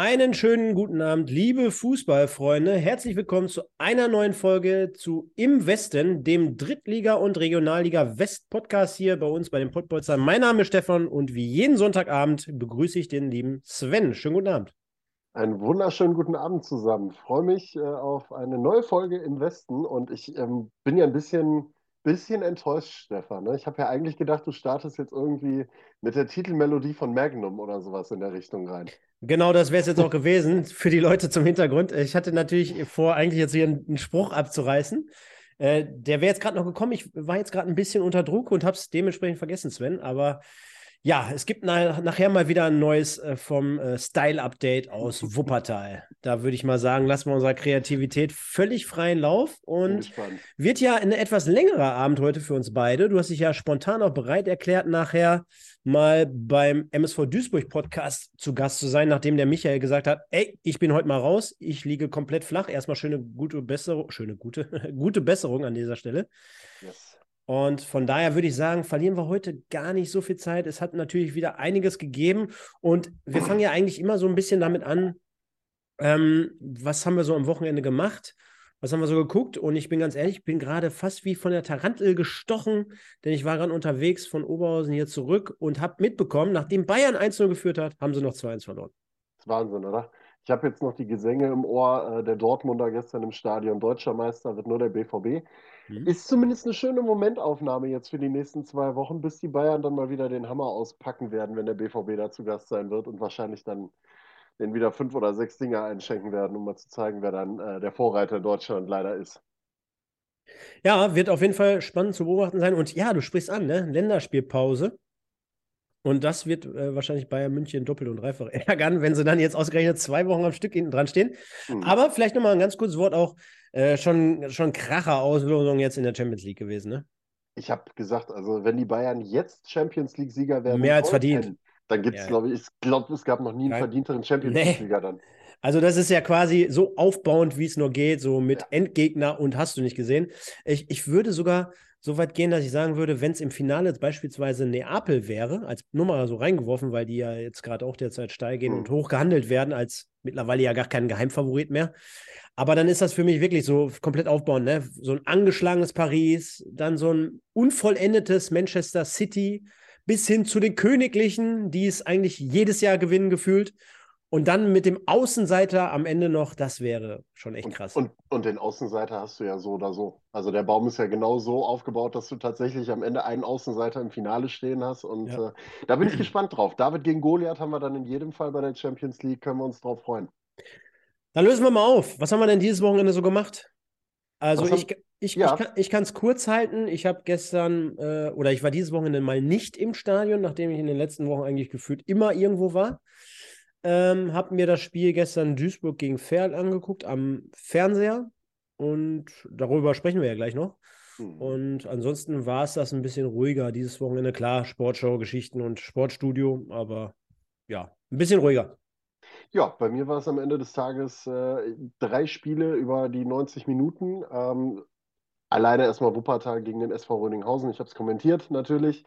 Einen schönen guten Abend, liebe Fußballfreunde. Herzlich willkommen zu einer neuen Folge zu Im Westen, dem Drittliga- und Regionalliga-West-Podcast hier bei uns bei den Pottbolzern. Mein Name ist Stefan und wie jeden Sonntagabend begrüße ich den lieben Sven. Schönen guten Abend. Einen wunderschönen guten Abend zusammen. Ich freue mich äh, auf eine neue Folge im Westen und ich ähm, bin ja ein bisschen bisschen enttäuscht, Stefan. Ne? Ich habe ja eigentlich gedacht, du startest jetzt irgendwie mit der Titelmelodie von Magnum oder sowas in der Richtung rein. Genau, das wäre es jetzt auch gewesen für die Leute zum Hintergrund. Ich hatte natürlich vor, eigentlich jetzt hier einen, Spruch abzureißen. Äh, der wäre jetzt gerade noch gekommen. Ich war jetzt gerade ein bisschen unter Druck und habe es dementsprechend vergessen, Sven. Aber ja, es gibt na nachher mal wieder ein neues äh, vom äh, Style-Update aus Wuppertal. Da würde ich mal sagen, lassen wir unserer Kreativität völlig freien Lauf. Und wird ja ein etwas längerer Abend heute für uns beide. Du hast dich ja spontan auch bereit erklärt, nachher mal beim MSV Duisburg Podcast zu Gast zu sein, nachdem der Michael gesagt hat, ey, ich bin heute mal raus, ich liege komplett flach. Erstmal schöne gute Besserung, schöne gute, gute Besserung an dieser Stelle. Yes. Und von daher würde ich sagen, verlieren wir heute gar nicht so viel Zeit. Es hat natürlich wieder einiges gegeben. Und wir fangen ja eigentlich immer so ein bisschen damit an, ähm, was haben wir so am Wochenende gemacht? Was haben wir so geguckt? Und ich bin ganz ehrlich, ich bin gerade fast wie von der Tarantel gestochen, denn ich war gerade unterwegs von Oberhausen hier zurück und habe mitbekommen, nachdem Bayern 1-0 geführt hat, haben sie noch 2-1 verloren. Das ist Wahnsinn, oder? Ich habe jetzt noch die Gesänge im Ohr äh, der Dortmunder gestern im Stadion. Deutscher Meister wird nur der BVB. Mhm. Ist zumindest eine schöne Momentaufnahme jetzt für die nächsten zwei Wochen, bis die Bayern dann mal wieder den Hammer auspacken werden, wenn der BVB da zu Gast sein wird und wahrscheinlich dann den wieder fünf oder sechs Dinger einschenken werden, um mal zu zeigen, wer dann äh, der Vorreiter in Deutschland leider ist. Ja, wird auf jeden Fall spannend zu beobachten sein. Und ja, du sprichst an, ne? Länderspielpause. Und das wird äh, wahrscheinlich Bayern München doppelt und dreifach ärgern, wenn sie dann jetzt ausgerechnet zwei Wochen am Stück hinten dran stehen. Mhm. Aber vielleicht nochmal ein ganz kurzes Wort auch äh, schon, schon Kracher-Auslosung jetzt in der Champions League gewesen, ne? Ich habe gesagt, also wenn die Bayern jetzt Champions League-Sieger werden, mehr als verdient. Dann gibt es, ja. glaube ich, ich glaube, es gab noch nie einen Nein. verdienteren Champions League-Sieger dann. Also, das ist ja quasi so aufbauend, wie es nur geht, so mit ja. Endgegner und hast du nicht gesehen. Ich, ich würde sogar so weit gehen, dass ich sagen würde, wenn es im Finale jetzt beispielsweise Neapel wäre, als Nummer so reingeworfen, weil die ja jetzt gerade auch derzeit steil gehen mhm. und hoch gehandelt werden, als mittlerweile ja gar kein Geheimfavorit mehr. Aber dann ist das für mich wirklich so komplett aufbauend, ne? So ein angeschlagenes Paris, dann so ein unvollendetes Manchester City, bis hin zu den Königlichen, die es eigentlich jedes Jahr gewinnen gefühlt. Und dann mit dem Außenseiter am Ende noch, das wäre schon echt krass. Und, und, und, den Außenseiter hast du ja so oder so. Also der Baum ist ja genau so aufgebaut, dass du tatsächlich am Ende einen Außenseiter im Finale stehen hast. Und ja. äh, da bin ich gespannt drauf. David gegen Goliath haben wir dann in jedem Fall bei der Champions League, können wir uns drauf freuen. Dann lösen wir mal auf. Was haben wir denn dieses Wochenende so gemacht? Also Was ich, ich, ja. ich kann es kurz halten. Ich habe gestern äh, oder ich war dieses Wochenende mal nicht im Stadion, nachdem ich in den letzten Wochen eigentlich gefühlt immer irgendwo war. Ähm, habe mir das Spiel gestern Duisburg gegen Ferl angeguckt am Fernseher und darüber sprechen wir ja gleich noch. Mhm. Und ansonsten war es das ein bisschen ruhiger dieses Wochenende. Klar, Sportschau, Geschichten und Sportstudio, aber ja, ein bisschen ruhiger. Ja, bei mir war es am Ende des Tages äh, drei Spiele über die 90 Minuten. Ähm, alleine erstmal Wuppertal gegen den SV Röninghausen. Ich habe es kommentiert natürlich.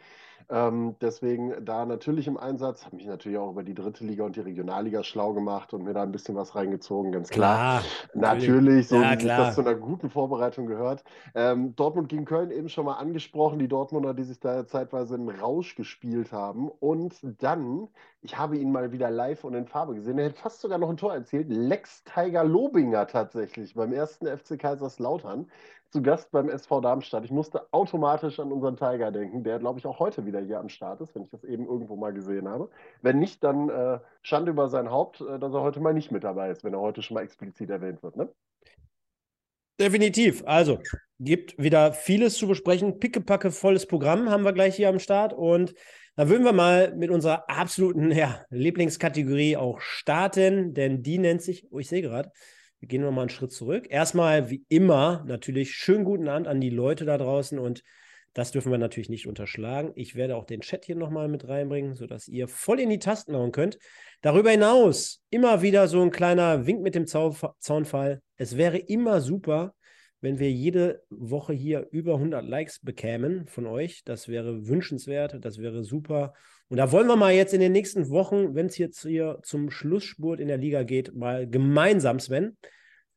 Ähm, deswegen da natürlich im Einsatz, habe mich natürlich auch über die dritte Liga und die Regionalliga schlau gemacht und mir da ein bisschen was reingezogen, ganz klar. klar natürlich, natürlich so ja, wie klar. das zu einer guten Vorbereitung gehört. Ähm, Dortmund gegen Köln eben schon mal angesprochen, die Dortmunder, die sich da zeitweise einen Rausch gespielt haben. Und dann, ich habe ihn mal wieder live und in Farbe gesehen, er hätte fast sogar noch ein Tor erzielt. Lex Tiger Lobinger tatsächlich beim ersten FC Kaiserslautern zu Gast beim SV Darmstadt. Ich musste automatisch an unseren Tiger denken, der, glaube ich, auch heute wieder hier am Start ist, wenn ich das eben irgendwo mal gesehen habe. Wenn nicht, dann äh, Schande über sein Haupt, äh, dass er heute mal nicht mit dabei ist, wenn er heute schon mal explizit erwähnt wird. Ne? Definitiv. Also, gibt wieder vieles zu besprechen. Pickepacke volles Programm haben wir gleich hier am Start. Und da würden wir mal mit unserer absoluten ja, Lieblingskategorie auch starten, denn die nennt sich, oh, ich sehe gerade, wir gehen nochmal einen Schritt zurück. Erstmal, wie immer, natürlich schönen guten Abend an die Leute da draußen und das dürfen wir natürlich nicht unterschlagen. Ich werde auch den Chat hier nochmal mit reinbringen, sodass ihr voll in die Tasten hauen könnt. Darüber hinaus immer wieder so ein kleiner Wink mit dem Zaunfall. Es wäre immer super, wenn wir jede Woche hier über 100 Likes bekämen von euch. Das wäre wünschenswert, das wäre super. Und da wollen wir mal jetzt in den nächsten Wochen, wenn es jetzt hier zum Schlussspurt in der Liga geht, mal gemeinsam, Sven,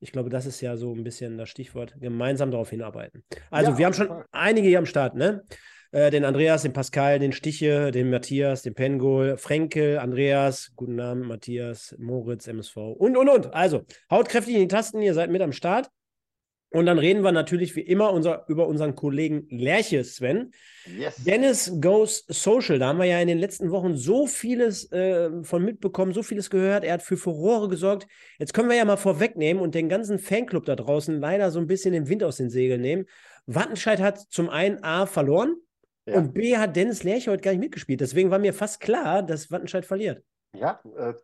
ich glaube, das ist ja so ein bisschen das Stichwort, gemeinsam darauf hinarbeiten. Also, ja, wir haben schon Fall. einige hier am Start, ne? Äh, den Andreas, den Pascal, den Stiche, den Matthias, den Pengol, Frenkel, Andreas, guten Namen, Matthias, Moritz, MSV und, und, und. Also, haut kräftig in die Tasten, ihr seid mit am Start. Und dann reden wir natürlich wie immer unser, über unseren Kollegen Lerche, Sven. Yes. Dennis Goes Social. Da haben wir ja in den letzten Wochen so vieles äh, von mitbekommen, so vieles gehört. Er hat für Furore gesorgt. Jetzt können wir ja mal vorwegnehmen und den ganzen Fanclub da draußen leider so ein bisschen den Wind aus den Segeln nehmen. Wattenscheid hat zum einen A verloren ja. und B hat Dennis Lerche heute gar nicht mitgespielt. Deswegen war mir fast klar, dass Wattenscheid verliert. Ja, äh,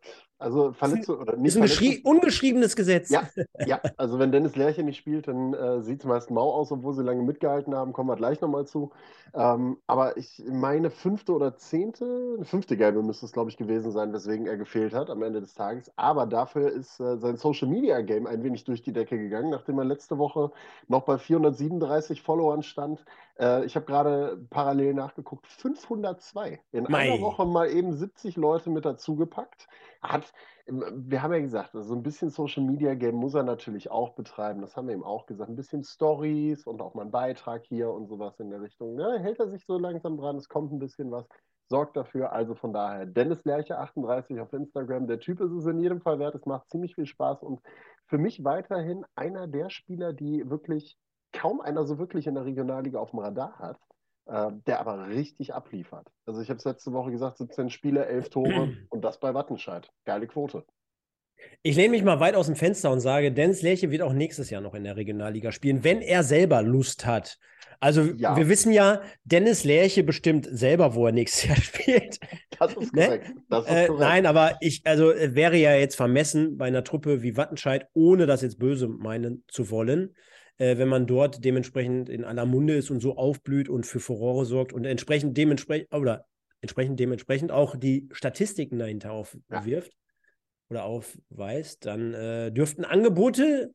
also Verletzung oder nicht. Ist ein ungeschriebenes Gesetz. Ja, ja, also wenn Dennis Lerche nicht spielt, dann äh, sieht es meist mau aus, obwohl sie lange mitgehalten haben. Kommen wir gleich nochmal zu. Ähm, aber ich meine, fünfte oder zehnte, fünfte Gelbe müsste es, glaube ich, gewesen sein, weswegen er gefehlt hat am Ende des Tages. Aber dafür ist äh, sein Social Media Game ein wenig durch die Decke gegangen, nachdem er letzte Woche noch bei 437 Followern stand. Äh, ich habe gerade parallel nachgeguckt, 502. In Mei. einer Woche mal eben 70 Leute mit dazugepackt hat, wir haben ja gesagt, so ein bisschen Social Media Game muss er natürlich auch betreiben. Das haben wir ihm auch gesagt. Ein bisschen Stories und auch mal einen Beitrag hier und sowas in der Richtung. Ne? Hält er sich so langsam dran, es kommt ein bisschen was, sorgt dafür. Also von daher, Dennis Lerche 38 auf Instagram. Der Typ ist es in jedem Fall wert. Es macht ziemlich viel Spaß und für mich weiterhin einer der Spieler, die wirklich kaum einer so wirklich in der Regionalliga auf dem Radar hat äh, der aber richtig abliefert. Also ich habe es letzte Woche gesagt, 17 Spiele, 11 Tore und das bei Wattenscheid. Geile Quote. Ich lehne mich mal weit aus dem Fenster und sage, Dennis Lerche wird auch nächstes Jahr noch in der Regionalliga spielen, wenn er selber Lust hat. Also ja. wir wissen ja, Dennis Lerche bestimmt selber, wo er nächstes Jahr spielt. Das ist ne? korrekt. Ne? Das ist äh, nein, aber ich, also wäre ja jetzt vermessen bei einer Truppe wie Wattenscheid, ohne das jetzt böse meinen zu wollen, äh, wenn man dort dementsprechend in aller Munde ist und so aufblüht und für Furore sorgt und entsprechend dementsprechend oder entsprechend dementsprechend auch die Statistiken dahinter aufwirft ja. oder aufweist, dann äh, dürften Angebote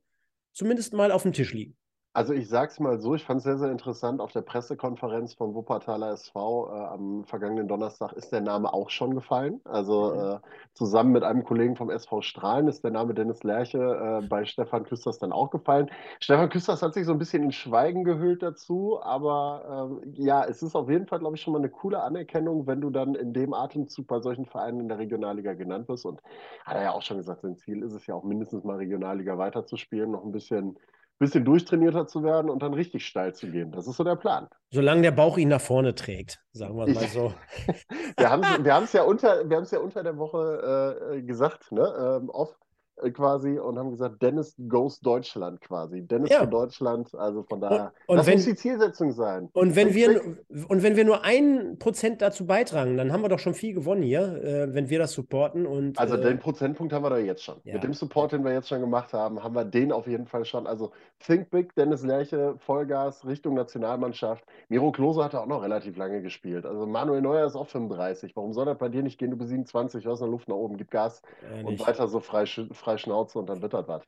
zumindest mal auf dem Tisch liegen. Also ich sage es mal so, ich fand es sehr, sehr interessant. Auf der Pressekonferenz vom Wuppertaler SV äh, am vergangenen Donnerstag ist der Name auch schon gefallen. Also mhm. äh, zusammen mit einem Kollegen vom SV Strahlen ist der Name Dennis Lerche äh, bei Stefan Küsters dann auch gefallen. Stefan Küsters hat sich so ein bisschen in Schweigen gehüllt dazu, aber ähm, ja, es ist auf jeden Fall, glaube ich, schon mal eine coole Anerkennung, wenn du dann in dem Atemzug bei solchen Vereinen in der Regionalliga genannt wirst. Und hat er ja auch schon gesagt, sein Ziel ist es ja auch mindestens mal Regionalliga weiterzuspielen, noch ein bisschen bisschen durchtrainierter zu werden und dann richtig steil zu gehen. Das ist so der Plan. Solange der Bauch ihn nach vorne trägt, sagen wir mal so. wir haben es ja, unter, ja unter der Woche äh, gesagt, ne? Ähm, off, äh, quasi und haben gesagt, Dennis goes Deutschland quasi. Dennis ja. für Deutschland, also von daher. Und, das wenn, muss die Zielsetzung sein. Und wenn, wir, und wenn wir nur ein Prozent dazu beitragen, dann haben wir doch schon viel gewonnen hier, äh, wenn wir das supporten. Und, also äh, den Prozentpunkt haben wir da jetzt schon. Ja. Mit dem Support, den wir jetzt schon gemacht haben, haben wir den auf jeden Fall schon. Also Think Big, Dennis Lerche, Vollgas, Richtung Nationalmannschaft. Miro Klose hat auch noch relativ lange gespielt. Also Manuel Neuer ist auch 35. Warum soll das bei dir nicht gehen? Du bist 27, du hast noch Luft nach oben, gib Gas ja, und weiter so frei, frei frei Schnauze und dann wird das was.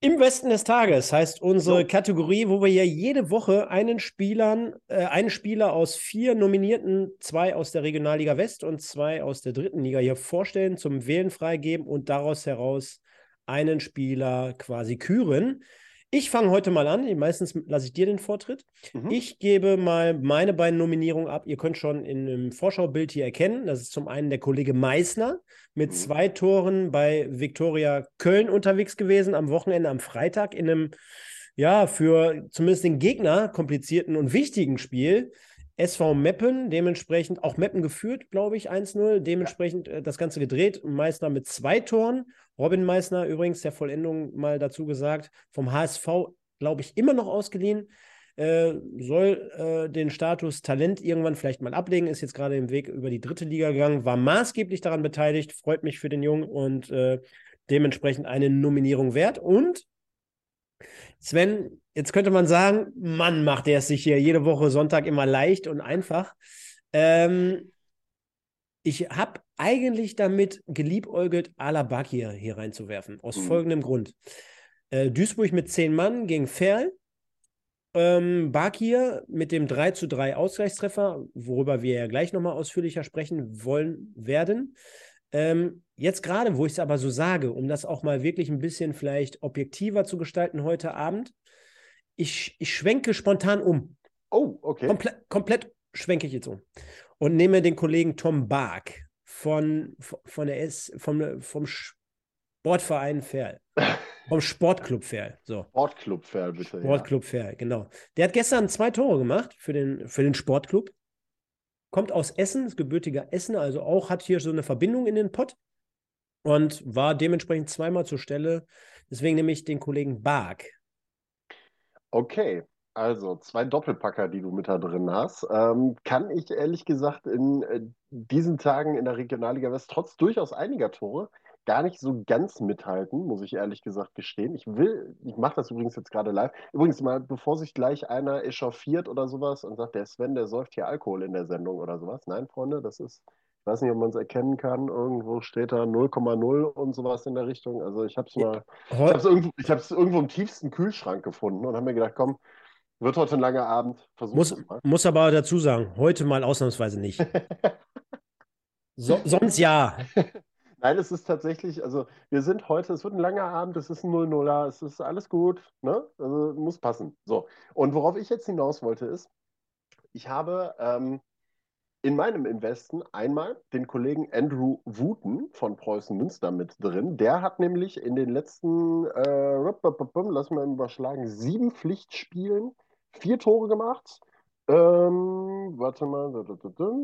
Im Westen des Tages heißt unsere. Kategorie, wo wir ja jede Woche einen Spielern, äh, einen Spieler aus vier Nominierten, zwei aus der Regionalliga West und zwei aus der dritten Liga hier vorstellen, zum Wählen freigeben und daraus heraus einen Spieler quasi küren. Ich fange heute mal an. Meistens lasse ich dir den Vortritt. Mhm. Ich gebe mal meine beiden Nominierungen ab. Ihr könnt schon in einem Vorschaubild hier erkennen. Das ist zum einen der Kollege Meissner mit mhm. zwei Toren bei Viktoria Köln unterwegs gewesen am Wochenende, am Freitag in einem, ja, für zumindest den Gegner komplizierten und wichtigen Spiel. SV Meppen, dementsprechend auch Meppen geführt, glaube ich, 1-0. Dementsprechend äh, das Ganze gedreht. Meißner mit zwei Toren. Robin Meißner übrigens der Vollendung mal dazu gesagt, vom HSV, glaube ich, immer noch ausgeliehen. Äh, soll äh, den Status Talent irgendwann vielleicht mal ablegen, ist jetzt gerade im Weg über die dritte Liga gegangen, war maßgeblich daran beteiligt, freut mich für den Jungen und äh, dementsprechend eine Nominierung wert. Und Sven, jetzt könnte man sagen, Mann, macht er es sich hier jede Woche Sonntag immer leicht und einfach. Ähm, ich habe eigentlich damit geliebäugelt, Alabakir hier reinzuwerfen, aus mhm. folgendem Grund. Äh, Duisburg mit zehn Mann gegen Ferl. Ähm, Bakir mit dem 3 zu 3 Ausgleichstreffer, worüber wir ja gleich nochmal ausführlicher sprechen wollen werden. Ähm, jetzt gerade, wo ich es aber so sage, um das auch mal wirklich ein bisschen vielleicht objektiver zu gestalten heute Abend, ich, ich schwenke spontan um. Oh, okay. Komple komplett schwenke ich jetzt um. Und nehme den Kollegen Tom Bark von, von der S, vom, vom Sportverein Ferl. Vom Sportclub Ferl. So. Sportclub Ferl, bitte. Sportclub ja. Ferl, genau. Der hat gestern zwei Tore gemacht für den, für den Sportclub. Kommt aus Essen, ist gebürtiger Essen, also auch hat hier so eine Verbindung in den Pott und war dementsprechend zweimal zur Stelle. Deswegen nehme ich den Kollegen Bark. Okay, also zwei Doppelpacker, die du mit da drin hast. Ähm, kann ich ehrlich gesagt in äh, diesen Tagen in der Regionalliga West trotz durchaus einiger Tore gar nicht so ganz mithalten, muss ich ehrlich gesagt gestehen. Ich will, ich mache das übrigens jetzt gerade live. Übrigens mal, bevor sich gleich einer echauffiert oder sowas und sagt, der Sven, der säuft hier Alkohol in der Sendung oder sowas. Nein, Freunde, das ist, ich weiß nicht, ob man es erkennen kann. Irgendwo steht da 0,0 und sowas in der Richtung. Also ich habe es mal, ich habe es irgendwo, irgendwo im tiefsten Kühlschrank gefunden und habe mir gedacht, komm, wird heute ein langer Abend. Versuch muss, muss aber dazu sagen, heute mal ausnahmsweise nicht. so, sonst ja. Nein, es ist tatsächlich, also wir sind heute, es wird ein langer Abend, es ist ein 0-0er, es ist alles gut, ne? Also muss passen. So. Und worauf ich jetzt hinaus wollte, ist, ich habe ähm, in meinem Investen einmal den Kollegen Andrew Wooten von Preußen Münster mit drin. Der hat nämlich in den letzten, äh, lass mal überschlagen, sieben Pflichtspielen vier Tore gemacht ähm, warte mal,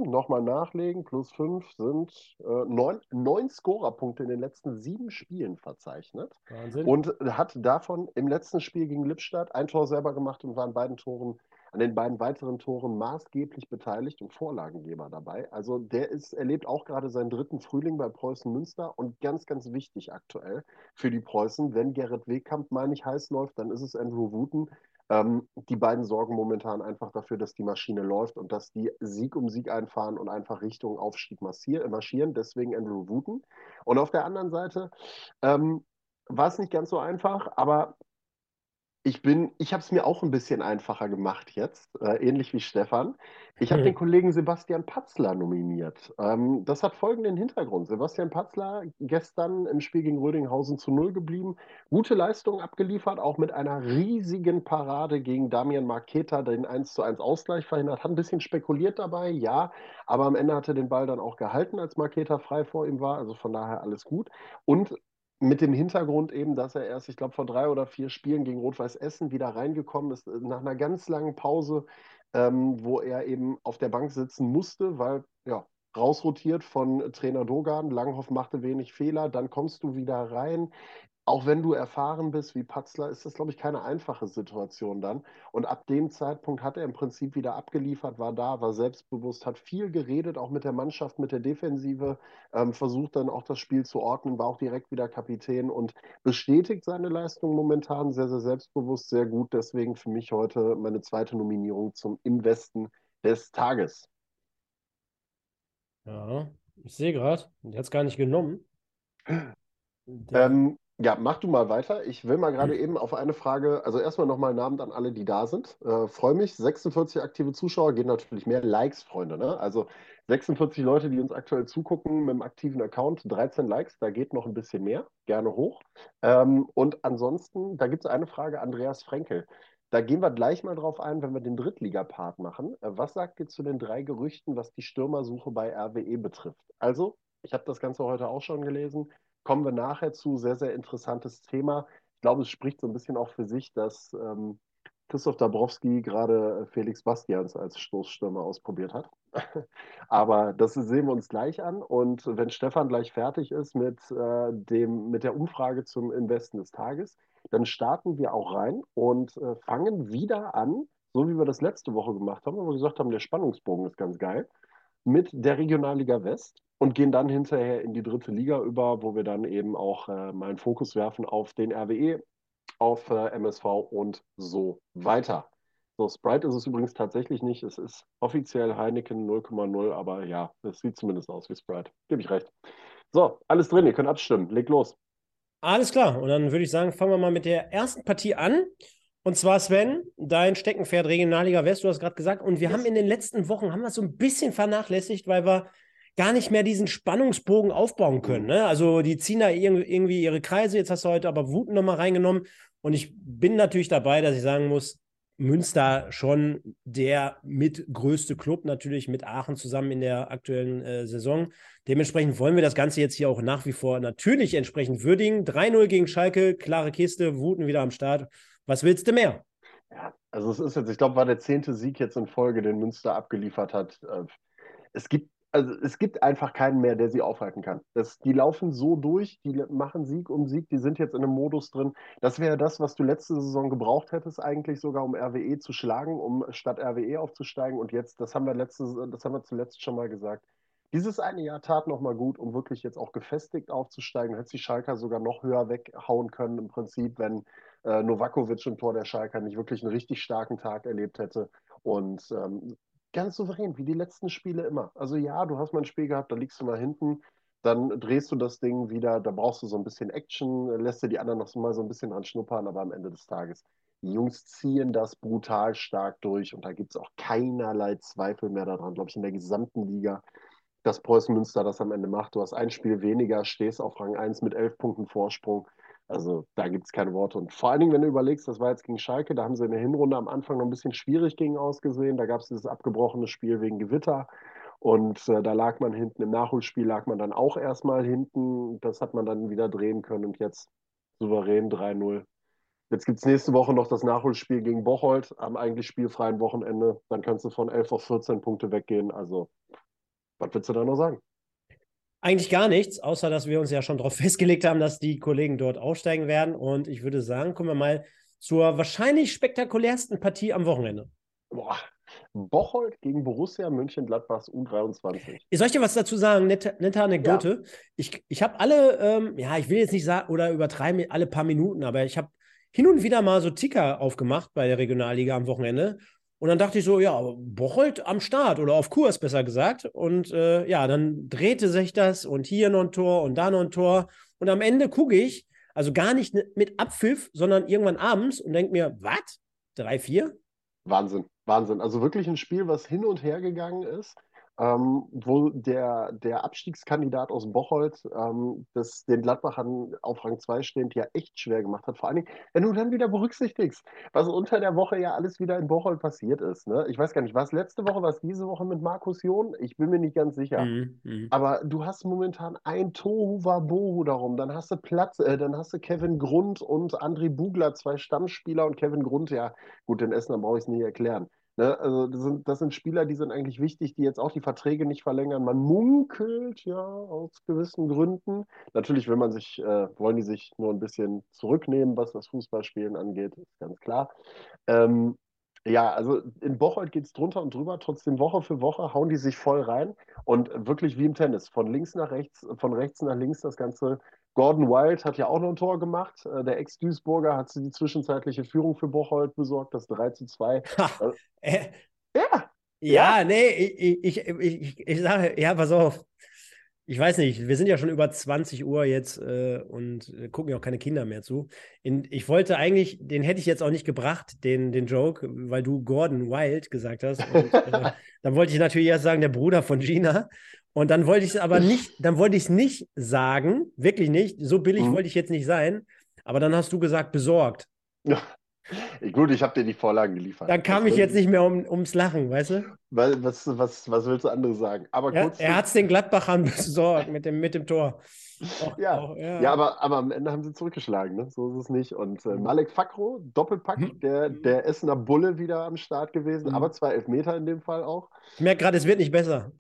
nochmal nachlegen. Plus fünf sind äh, neun, neun Scorerpunkte in den letzten sieben Spielen verzeichnet. Wahnsinn. Und hat davon im letzten Spiel gegen Lippstadt ein Tor selber gemacht und war an beiden Toren, an den beiden weiteren Toren maßgeblich beteiligt und Vorlagengeber dabei. Also der ist, erlebt auch gerade seinen dritten Frühling bei Preußen Münster und ganz, ganz wichtig aktuell für die Preußen. Wenn Gerrit Wehkamp mal nicht heiß läuft, dann ist es Andrew Wooten, ähm, die beiden sorgen momentan einfach dafür, dass die Maschine läuft und dass die Sieg um Sieg einfahren und einfach Richtung Aufstieg marschieren. Deswegen Andrew Wooten. Und auf der anderen Seite ähm, war es nicht ganz so einfach, aber ich bin, ich habe es mir auch ein bisschen einfacher gemacht jetzt, äh, ähnlich wie Stefan. Ich habe den Kollegen Sebastian Patzler nominiert. Ähm, das hat folgenden Hintergrund. Sebastian Patzler gestern im Spiel gegen Rödinghausen zu Null geblieben, gute Leistung abgeliefert, auch mit einer riesigen Parade gegen Damian Marketa, den 1 zu 1 Ausgleich verhindert. Hat ein bisschen spekuliert dabei, ja, aber am Ende hat er den Ball dann auch gehalten, als Marketa frei vor ihm war. Also von daher alles gut. Und mit dem Hintergrund eben, dass er erst, ich glaube, vor drei oder vier Spielen gegen Rot-Weiß Essen wieder reingekommen ist, äh, nach einer ganz langen Pause, ähm, wo er eben auf der Bank sitzen musste, weil ja, rausrotiert von Trainer Dogan. Langhoff machte wenig Fehler, dann kommst du wieder rein auch wenn du erfahren bist wie Patzler, ist das, glaube ich, keine einfache Situation dann. Und ab dem Zeitpunkt hat er im Prinzip wieder abgeliefert, war da, war selbstbewusst, hat viel geredet, auch mit der Mannschaft, mit der Defensive, ähm, versucht dann auch das Spiel zu ordnen, war auch direkt wieder Kapitän und bestätigt seine Leistung momentan sehr, sehr selbstbewusst, sehr gut. Deswegen für mich heute meine zweite Nominierung zum Im Westen des Tages. Ja, ich sehe gerade, der hat es gar nicht genommen. Ähm, ja, mach du mal weiter. Ich will mal gerade eben auf eine Frage, also erstmal nochmal einen Abend an alle, die da sind. Äh, Freue mich. 46 aktive Zuschauer, gehen natürlich mehr Likes, Freunde. Ne? Also 46 Leute, die uns aktuell zugucken mit einem aktiven Account, 13 Likes, da geht noch ein bisschen mehr. Gerne hoch. Ähm, und ansonsten, da gibt es eine Frage, Andreas Frenkel. Da gehen wir gleich mal drauf ein, wenn wir den Drittliga-Part machen. Äh, was sagt ihr zu den drei Gerüchten, was die Stürmersuche bei RWE betrifft? Also, ich habe das Ganze heute auch schon gelesen kommen wir nachher zu. Sehr, sehr interessantes Thema. Ich glaube, es spricht so ein bisschen auch für sich, dass ähm, Christoph Dabrowski gerade äh, Felix Bastians als Stoßstürmer ausprobiert hat. Aber das sehen wir uns gleich an. Und wenn Stefan gleich fertig ist mit, äh, dem, mit der Umfrage zum Investen des Tages, dann starten wir auch rein und äh, fangen wieder an, so wie wir das letzte Woche gemacht haben, wo wir gesagt haben, der Spannungsbogen ist ganz geil, mit der Regionalliga West und gehen dann hinterher in die dritte Liga über, wo wir dann eben auch äh, mal einen Fokus werfen auf den RWE, auf äh, MSV und so weiter. So, Sprite ist es übrigens tatsächlich nicht. Es ist offiziell Heineken 0,0, aber ja, es sieht zumindest aus wie Sprite. Gebe ich recht. So, alles drin, ihr könnt abstimmen. Legt los. Alles klar. Und dann würde ich sagen, fangen wir mal mit der ersten Partie an. Und zwar, Sven, dein Steckenpferd Regionalliga West, du hast gerade gesagt. Und wir yes. haben in den letzten Wochen, haben wir so ein bisschen vernachlässigt, weil wir gar nicht mehr diesen Spannungsbogen aufbauen können. Mhm. Ne? Also die ziehen da irgendwie ihre Kreise. Jetzt hast du heute aber Wuten nochmal reingenommen. Und ich bin natürlich dabei, dass ich sagen muss, Münster schon der mitgrößte Club, natürlich mit Aachen zusammen in der aktuellen äh, Saison. Dementsprechend wollen wir das Ganze jetzt hier auch nach wie vor natürlich entsprechend würdigen. 3-0 gegen Schalke, klare Kiste, Wuten wieder am Start. Was willst du mehr? Ja, also es ist jetzt, ich glaube, war der zehnte Sieg jetzt in Folge, den Münster abgeliefert hat. Äh, es gibt also es gibt einfach keinen mehr, der sie aufhalten kann. Das, die laufen so durch, die machen Sieg um Sieg, die sind jetzt in einem Modus drin. Das wäre das, was du letzte Saison gebraucht hättest, eigentlich sogar, um RWE zu schlagen, um statt RWE aufzusteigen. Und jetzt, das haben wir letzte, das haben wir zuletzt schon mal gesagt. Dieses eine Jahr tat nochmal gut, um wirklich jetzt auch gefestigt aufzusteigen. Hätte sich Schalker sogar noch höher weghauen können, im Prinzip, wenn äh, Novakovic im Tor der Schalker nicht wirklich einen richtig starken Tag erlebt hätte. Und ähm, ganz souverän, wie die letzten Spiele immer. Also ja, du hast mal ein Spiel gehabt, da liegst du mal hinten, dann drehst du das Ding wieder, da brauchst du so ein bisschen Action, lässt dir die anderen noch mal so ein bisschen dran schnuppern, aber am Ende des Tages, die Jungs ziehen das brutal stark durch und da gibt es auch keinerlei Zweifel mehr daran, glaube ich, in der gesamten Liga, dass Preußen Münster das am Ende macht. Du hast ein Spiel weniger, stehst auf Rang 1 mit elf Punkten Vorsprung. Also da gibt es keine Worte. Und vor allen Dingen, wenn du überlegst, das war jetzt gegen Schalke, da haben sie in der Hinrunde am Anfang noch ein bisschen schwierig gegen ausgesehen. Da gab es dieses abgebrochene Spiel wegen Gewitter. Und äh, da lag man hinten, im Nachholspiel lag man dann auch erstmal hinten. Das hat man dann wieder drehen können und jetzt souverän 3-0. Jetzt gibt es nächste Woche noch das Nachholspiel gegen Bocholt am eigentlich spielfreien Wochenende. Dann kannst du von 11 auf 14 Punkte weggehen. Also, was willst du da noch sagen? Eigentlich gar nichts, außer dass wir uns ja schon darauf festgelegt haben, dass die Kollegen dort aussteigen werden. Und ich würde sagen, kommen wir mal zur wahrscheinlich spektakulärsten Partie am Wochenende. Boah. Bocholt gegen Borussia Mönchengladbachs U23. Soll ich dir was dazu sagen? Nette, nette Anekdote. Ja. Ich, ich habe alle, ähm, ja, ich will jetzt nicht sagen oder übertreiben alle paar Minuten, aber ich habe hin und wieder mal so Ticker aufgemacht bei der Regionalliga am Wochenende und dann dachte ich so, ja, Bocholt am Start oder auf Kurs, besser gesagt. Und äh, ja, dann drehte sich das und hier noch ein Tor und da noch ein Tor. Und am Ende gucke ich, also gar nicht mit Abpfiff, sondern irgendwann abends und denke mir, was? 3-4? Wahnsinn, Wahnsinn. Also wirklich ein Spiel, was hin und her gegangen ist ähm, wo der, der Abstiegskandidat aus Bocholt ähm, das den Gladbachern auf Rang 2 stehend ja echt schwer gemacht hat. Vor allen Dingen, wenn du dann wieder berücksichtigst, was unter der Woche ja alles wieder in Bocholt passiert ist. Ne? Ich weiß gar nicht, was letzte Woche, was diese Woche mit Markus John? Ich bin mir nicht ganz sicher. Mhm, mh. Aber du hast momentan ein Tohu Wabohu darum. Dann hast du Platz, äh, dann hast du Kevin Grund und André Bugler, zwei Stammspieler und Kevin Grund, ja, gut, den Essen, brauche ich es nicht erklären. Ne? Also das sind, das sind Spieler, die sind eigentlich wichtig, die jetzt auch die Verträge nicht verlängern. Man munkelt ja aus gewissen Gründen. Natürlich will man sich, äh, wollen die sich nur ein bisschen zurücknehmen, was das Fußballspielen angeht, ist ganz klar. Ähm, ja, also in Bocholt geht es drunter und drüber, trotzdem Woche für Woche hauen die sich voll rein und wirklich wie im Tennis, von links nach rechts, von rechts nach links das Ganze Gordon Wild hat ja auch noch ein Tor gemacht. Äh, der Ex-Duisburger hat die zwischenzeitliche Führung für Bocholt besorgt, das 3 zu 2. Ha, äh, ja. Ja, nee, ich, ich, ich, ich, sage, ja, pass auf. Ich weiß nicht, wir sind ja schon über 20 Uhr jetzt äh, und äh, gucken ja auch keine Kinder mehr zu. In, ich wollte eigentlich, den hätte ich jetzt auch nicht gebracht, den, den Joke, weil du Gordon Wild gesagt hast. Und, äh, dann wollte ich natürlich erst sagen, der Bruder von Gina. Und dann wollte ich es aber nicht, dann wollte ich es nicht sagen, wirklich nicht. So billig mhm. wollte ich jetzt nicht sein. Aber dann hast du gesagt, besorgt. Ja. Gut, ich habe dir die Vorlagen geliefert. Dann kam was ich jetzt nicht mehr um, ums Lachen, weißt du? Was, was, was, willst du anderes sagen? Aber ja, er hat es den Gladbachern besorgt mit dem, mit dem Tor. Auch, ja. Auch, ja. ja, aber, aber am Ende haben sie zurückgeschlagen, ne? so ist es nicht. Und äh, mhm. Malek Fakro, Doppelpack, mhm. der, der Essener Bulle wieder am Start gewesen, mhm. aber zwei Elfmeter in dem Fall auch. Ich merke gerade, es wird nicht besser,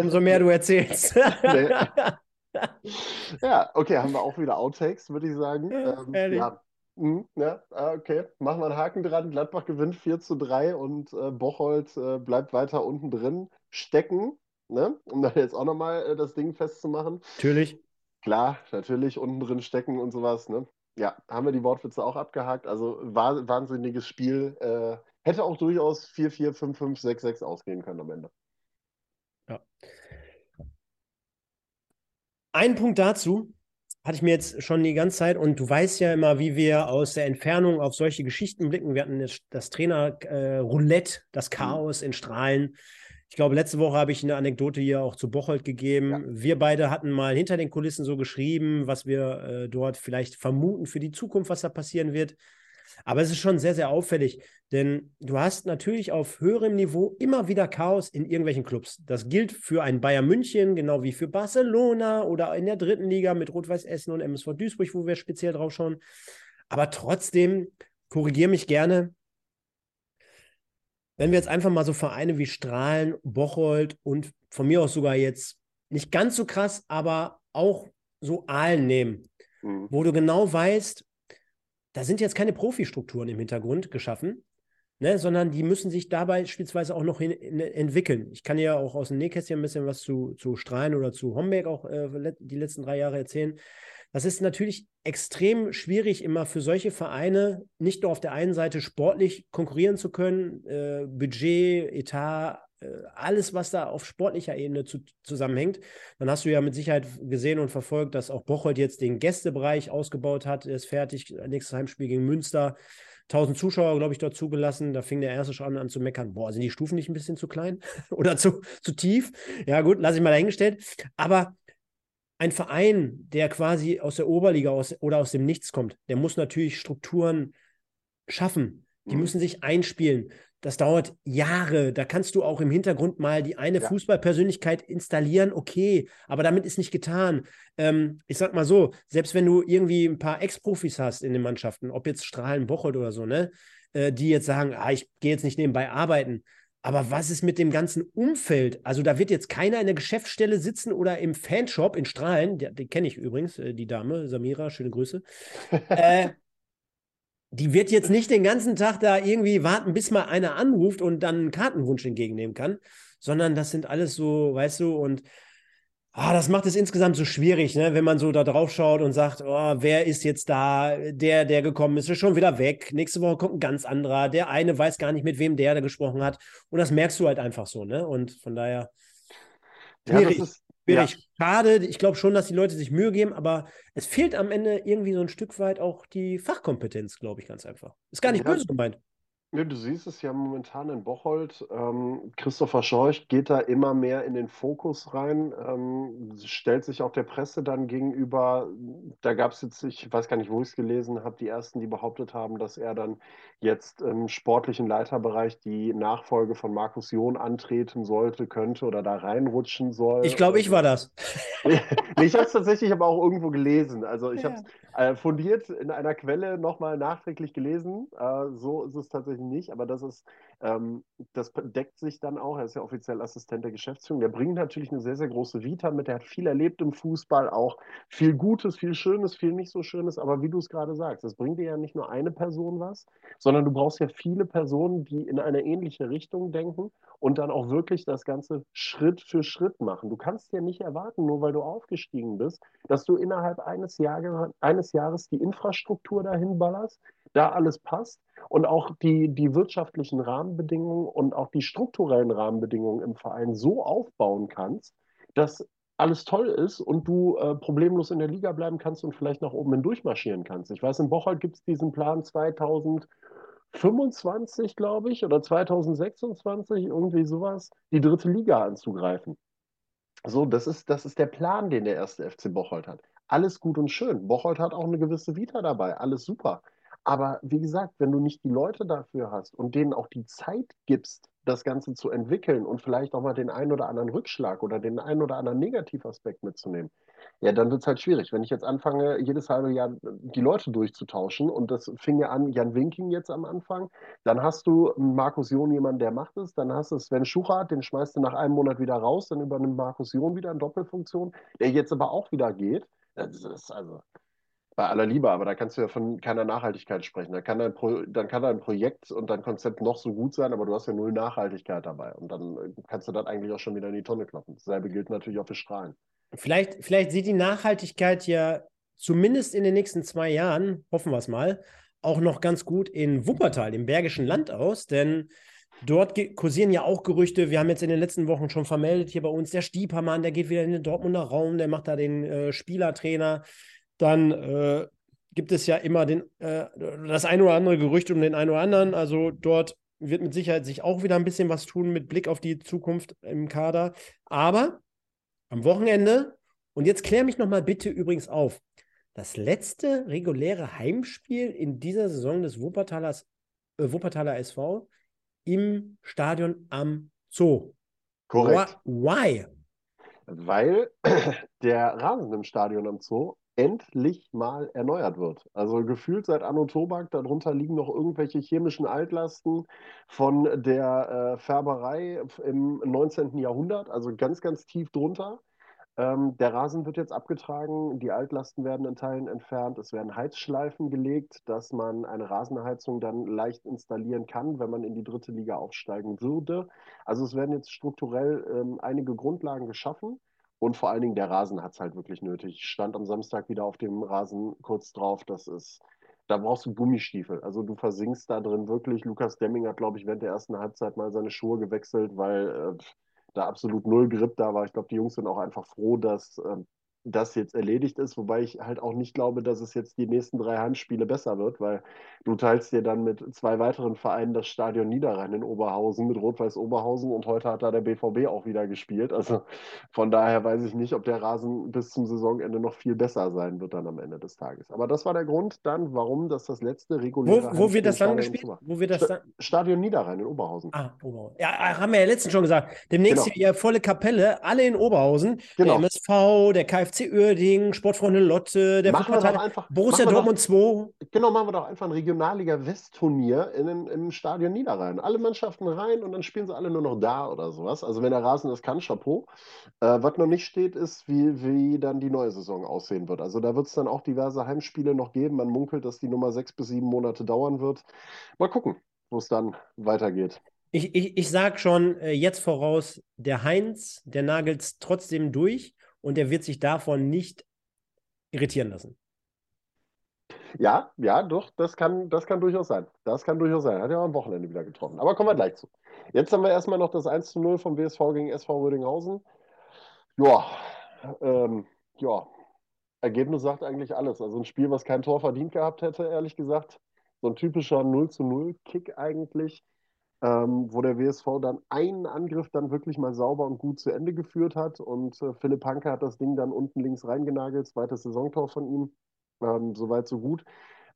umso mehr du erzählst. ja, okay, haben wir auch wieder Outtakes, würde ich sagen. Ähm, ja, Mhm, ja, ah, okay. Machen wir einen Haken dran. Gladbach gewinnt 4 zu 3 und äh, Bocholt äh, bleibt weiter unten drin stecken, ne? um dann jetzt auch nochmal äh, das Ding festzumachen. Natürlich. Klar, natürlich unten drin stecken und sowas. Ne? Ja, haben wir die Wortwitze auch abgehakt. Also war, wahnsinniges Spiel. Äh, hätte auch durchaus 4-4, 5-5, 6-6 ausgehen können am Ende. Ja. Ein Punkt dazu hatte ich mir jetzt schon die ganze Zeit und du weißt ja immer, wie wir aus der Entfernung auf solche Geschichten blicken. Wir hatten das, Trainer-Roulette, äh, das mhm. Chaos in Strahlen. Ich glaube, letzte Woche habe ich eine Anekdote hier auch zu Bocholt gegeben. Ja. Wir beide hatten mal hinter den Kulissen so geschrieben, was wir äh, dort vielleicht vermuten für die Zukunft, was da passieren wird. Aber es ist schon sehr, sehr auffällig, denn du hast natürlich auf höherem Niveau immer wieder Chaos in irgendwelchen Clubs. Das gilt für ein Bayern München, genau wie für Barcelona oder in der dritten Liga mit Rot-Weiß Essen und MSV Duisburg, wo wir speziell drauf schauen. Aber trotzdem, korrigiere mich gerne, wenn wir jetzt einfach mal so Vereine wie Strahlen, Bocholt und von mir aus sogar jetzt nicht ganz so krass, aber auch so Aalen nehmen, mhm. wo du genau weißt, da sind jetzt keine Profistrukturen im Hintergrund geschaffen, ne, sondern die müssen sich dabei beispielsweise auch noch hin, in, entwickeln. Ich kann ja auch aus dem Nähkästchen ein bisschen was zu, zu Strahlen oder zu Homberg auch äh, die letzten drei Jahre erzählen. Das ist natürlich extrem schwierig, immer für solche Vereine nicht nur auf der einen Seite sportlich konkurrieren zu können, äh, Budget, Etat, alles, was da auf sportlicher Ebene zu, zusammenhängt. Dann hast du ja mit Sicherheit gesehen und verfolgt, dass auch Bocholt jetzt den Gästebereich ausgebaut hat. Ist fertig. Nächstes Heimspiel gegen Münster. 1000 Zuschauer, glaube ich, dort zugelassen. Da fing der erste schon an zu meckern. Boah, sind die Stufen nicht ein bisschen zu klein oder zu, zu tief? Ja, gut, lasse ich mal dahingestellt. Aber ein Verein, der quasi aus der Oberliga aus, oder aus dem Nichts kommt, der muss natürlich Strukturen schaffen. Die mhm. müssen sich einspielen. Das dauert Jahre. Da kannst du auch im Hintergrund mal die eine ja. Fußballpersönlichkeit installieren, okay, aber damit ist nicht getan. Ähm, ich sag mal so, selbst wenn du irgendwie ein paar Ex-Profis hast in den Mannschaften, ob jetzt Strahlen, Bocholt oder so, ne, äh, die jetzt sagen, ah, ich gehe jetzt nicht nebenbei arbeiten. Aber was ist mit dem ganzen Umfeld? Also da wird jetzt keiner in der Geschäftsstelle sitzen oder im Fanshop in Strahlen, den, den kenne ich übrigens, äh, die Dame, Samira, schöne Grüße. äh, die wird jetzt nicht den ganzen Tag da irgendwie warten, bis mal einer anruft und dann einen Kartenwunsch entgegennehmen kann, sondern das sind alles so, weißt du, und ah, das macht es insgesamt so schwierig, ne, wenn man so da drauf schaut und sagt, oh, wer ist jetzt da, der, der gekommen ist, ist schon wieder weg. Nächste Woche kommt ein ganz anderer. Der eine weiß gar nicht, mit wem der da gesprochen hat. Und das merkst du halt einfach so, ne? Und von daher. Schwierig. Ja, schwierig. Ja. Schade. Ich glaube schon, dass die Leute sich Mühe geben, aber es fehlt am Ende irgendwie so ein Stück weit auch die Fachkompetenz, glaube ich, ganz einfach. Ist gar nicht ja. böse gemeint. Ja, du siehst es ja momentan in Bocholt. Ähm, Christopher Schorch geht da immer mehr in den Fokus rein, ähm, stellt sich auch der Presse dann gegenüber. Da gab es jetzt, ich weiß gar nicht, wo ich es gelesen habe, die ersten, die behauptet haben, dass er dann jetzt im sportlichen Leiterbereich die Nachfolge von Markus John antreten sollte, könnte oder da reinrutschen soll. Ich glaube, ich war das. ich habe es tatsächlich aber auch irgendwo gelesen. Also ich ja. habe es äh, fundiert in einer Quelle nochmal nachträglich gelesen. Äh, so ist es tatsächlich nicht, aber das ist, ähm, das deckt sich dann auch. Er ist ja offiziell Assistent der Geschäftsführung. Der bringt natürlich eine sehr, sehr große Vita mit. Der hat viel erlebt im Fußball, auch viel Gutes, viel Schönes, viel nicht so Schönes. Aber wie du es gerade sagst, das bringt dir ja nicht nur eine Person was, sondern du brauchst ja viele Personen, die in eine ähnliche Richtung denken und dann auch wirklich das Ganze Schritt für Schritt machen. Du kannst ja nicht erwarten, nur weil du aufgestiegen bist, dass du innerhalb eines, Jahre, eines Jahres die Infrastruktur dahin ballerst, da alles passt und auch die, die wirtschaftlichen Rahmenbedingungen und auch die strukturellen Rahmenbedingungen im Verein so aufbauen kannst, dass alles toll ist und du äh, problemlos in der Liga bleiben kannst und vielleicht nach oben hin durchmarschieren kannst. Ich weiß, in Bocholt gibt es diesen Plan 2000. 25, glaube ich, oder 2026, irgendwie sowas, die dritte Liga anzugreifen. So, das ist, das ist der Plan, den der erste FC Bocholt hat. Alles gut und schön. Bocholt hat auch eine gewisse Vita dabei, alles super. Aber wie gesagt, wenn du nicht die Leute dafür hast und denen auch die Zeit gibst, das Ganze zu entwickeln und vielleicht auch mal den einen oder anderen Rückschlag oder den einen oder anderen Negativaspekt mitzunehmen, ja, dann wird es halt schwierig. Wenn ich jetzt anfange, jedes halbe Jahr die Leute durchzutauschen und das fing ja an, Jan Winking jetzt am Anfang, dann hast du Markus John jemanden, der macht es, dann hast du Sven Schuchart, den schmeißt du nach einem Monat wieder raus, dann übernimmt Markus John wieder eine Doppelfunktion, der jetzt aber auch wieder geht. Das ist also bei aller Liebe, aber da kannst du ja von keiner Nachhaltigkeit sprechen. Da kann dein Pro, dann kann dein Projekt und dein Konzept noch so gut sein, aber du hast ja null Nachhaltigkeit dabei. Und dann kannst du das eigentlich auch schon wieder in die Tonne kloppen. Dasselbe gilt natürlich auch für Strahlen. Vielleicht, vielleicht sieht die Nachhaltigkeit ja zumindest in den nächsten zwei Jahren, hoffen wir es mal, auch noch ganz gut in Wuppertal, im Bergischen Land aus, denn dort kursieren ja auch Gerüchte. Wir haben jetzt in den letzten Wochen schon vermeldet hier bei uns, der Stiepermann, der geht wieder in den Dortmunder Raum, der macht da den äh, Spielertrainer. Dann äh, gibt es ja immer den, äh, das ein oder andere Gerücht um den einen oder anderen. Also dort wird mit Sicherheit sich auch wieder ein bisschen was tun mit Blick auf die Zukunft im Kader. Aber am Wochenende, und jetzt klär mich nochmal bitte übrigens auf, das letzte reguläre Heimspiel in dieser Saison des Wuppertalers, äh, Wuppertaler SV im Stadion am Zoo. Korrekt. Why? Weil der Rasen im Stadion am Zoo endlich mal erneuert wird. Also gefühlt seit Anno Tobak, darunter liegen noch irgendwelche chemischen Altlasten von der äh, Färberei im 19. Jahrhundert, also ganz, ganz tief drunter. Ähm, der Rasen wird jetzt abgetragen, die Altlasten werden in Teilen entfernt, es werden Heizschleifen gelegt, dass man eine Rasenheizung dann leicht installieren kann, wenn man in die dritte Liga aufsteigen würde. Also es werden jetzt strukturell ähm, einige Grundlagen geschaffen. Und vor allen Dingen der Rasen hat es halt wirklich nötig. Ich stand am Samstag wieder auf dem Rasen kurz drauf. Das ist, da brauchst du Gummistiefel. Also du versinkst da drin wirklich. Lukas Demming hat, glaube ich, während der ersten Halbzeit mal seine Schuhe gewechselt, weil äh, da absolut null Grip da war. Ich glaube, die Jungs sind auch einfach froh, dass äh, das jetzt erledigt ist, wobei ich halt auch nicht glaube, dass es jetzt die nächsten drei Heimspiele besser wird, weil du teilst dir dann mit zwei weiteren Vereinen das Stadion Niederrhein in Oberhausen mit Rot-Weiß Oberhausen und heute hat da der BVB auch wieder gespielt. Also von daher weiß ich nicht, ob der Rasen bis zum Saisonende noch viel besser sein wird dann am Ende des Tages. Aber das war der Grund dann, warum das das letzte reguläre Wo, wo wird das dann gespielt? Wo wird das dann? Stadion Niederrhein in Oberhausen. Ah, Oberhausen. Ja, haben wir ja letztens schon gesagt. Demnächst genau. hier volle Kapelle, alle in Oberhausen. Genau. Der MSV, der KfC Uerdingen, Sportfreunde Lotte, der machen einfach, Borussia Dortmund 2. Genau, machen wir doch einfach ein Regionalliga-West-Turnier im Stadion Niederrhein. Alle Mannschaften rein und dann spielen sie alle nur noch da oder sowas. Also wenn der Rasen das kann, Chapeau. Äh, was noch nicht steht, ist, wie, wie dann die neue Saison aussehen wird. Also da wird es dann auch diverse Heimspiele noch geben. Man munkelt, dass die Nummer sechs bis sieben Monate dauern wird. Mal gucken, wo es dann weitergeht. Ich, ich, ich sage schon äh, jetzt voraus, der Heinz, der nagelt es trotzdem durch und er wird sich davon nicht irritieren lassen. Ja, ja, doch, das kann, das kann durchaus sein. Das kann durchaus sein. Hat ja am Wochenende wieder getroffen. Aber kommen wir gleich zu. Jetzt haben wir erstmal noch das 1 zu 0 vom WSV gegen SV Rödinghausen. Ja, ähm, ja, Ergebnis sagt eigentlich alles. Also ein Spiel, was kein Tor verdient gehabt hätte, ehrlich gesagt. So ein typischer 0 zu 0 Kick eigentlich ähm, wo der WSV dann einen Angriff dann wirklich mal sauber und gut zu Ende geführt hat. Und äh, Philipp Hanke hat das Ding dann unten links reingenagelt, zweites Saisontor von ihm. Ähm, Soweit, so gut.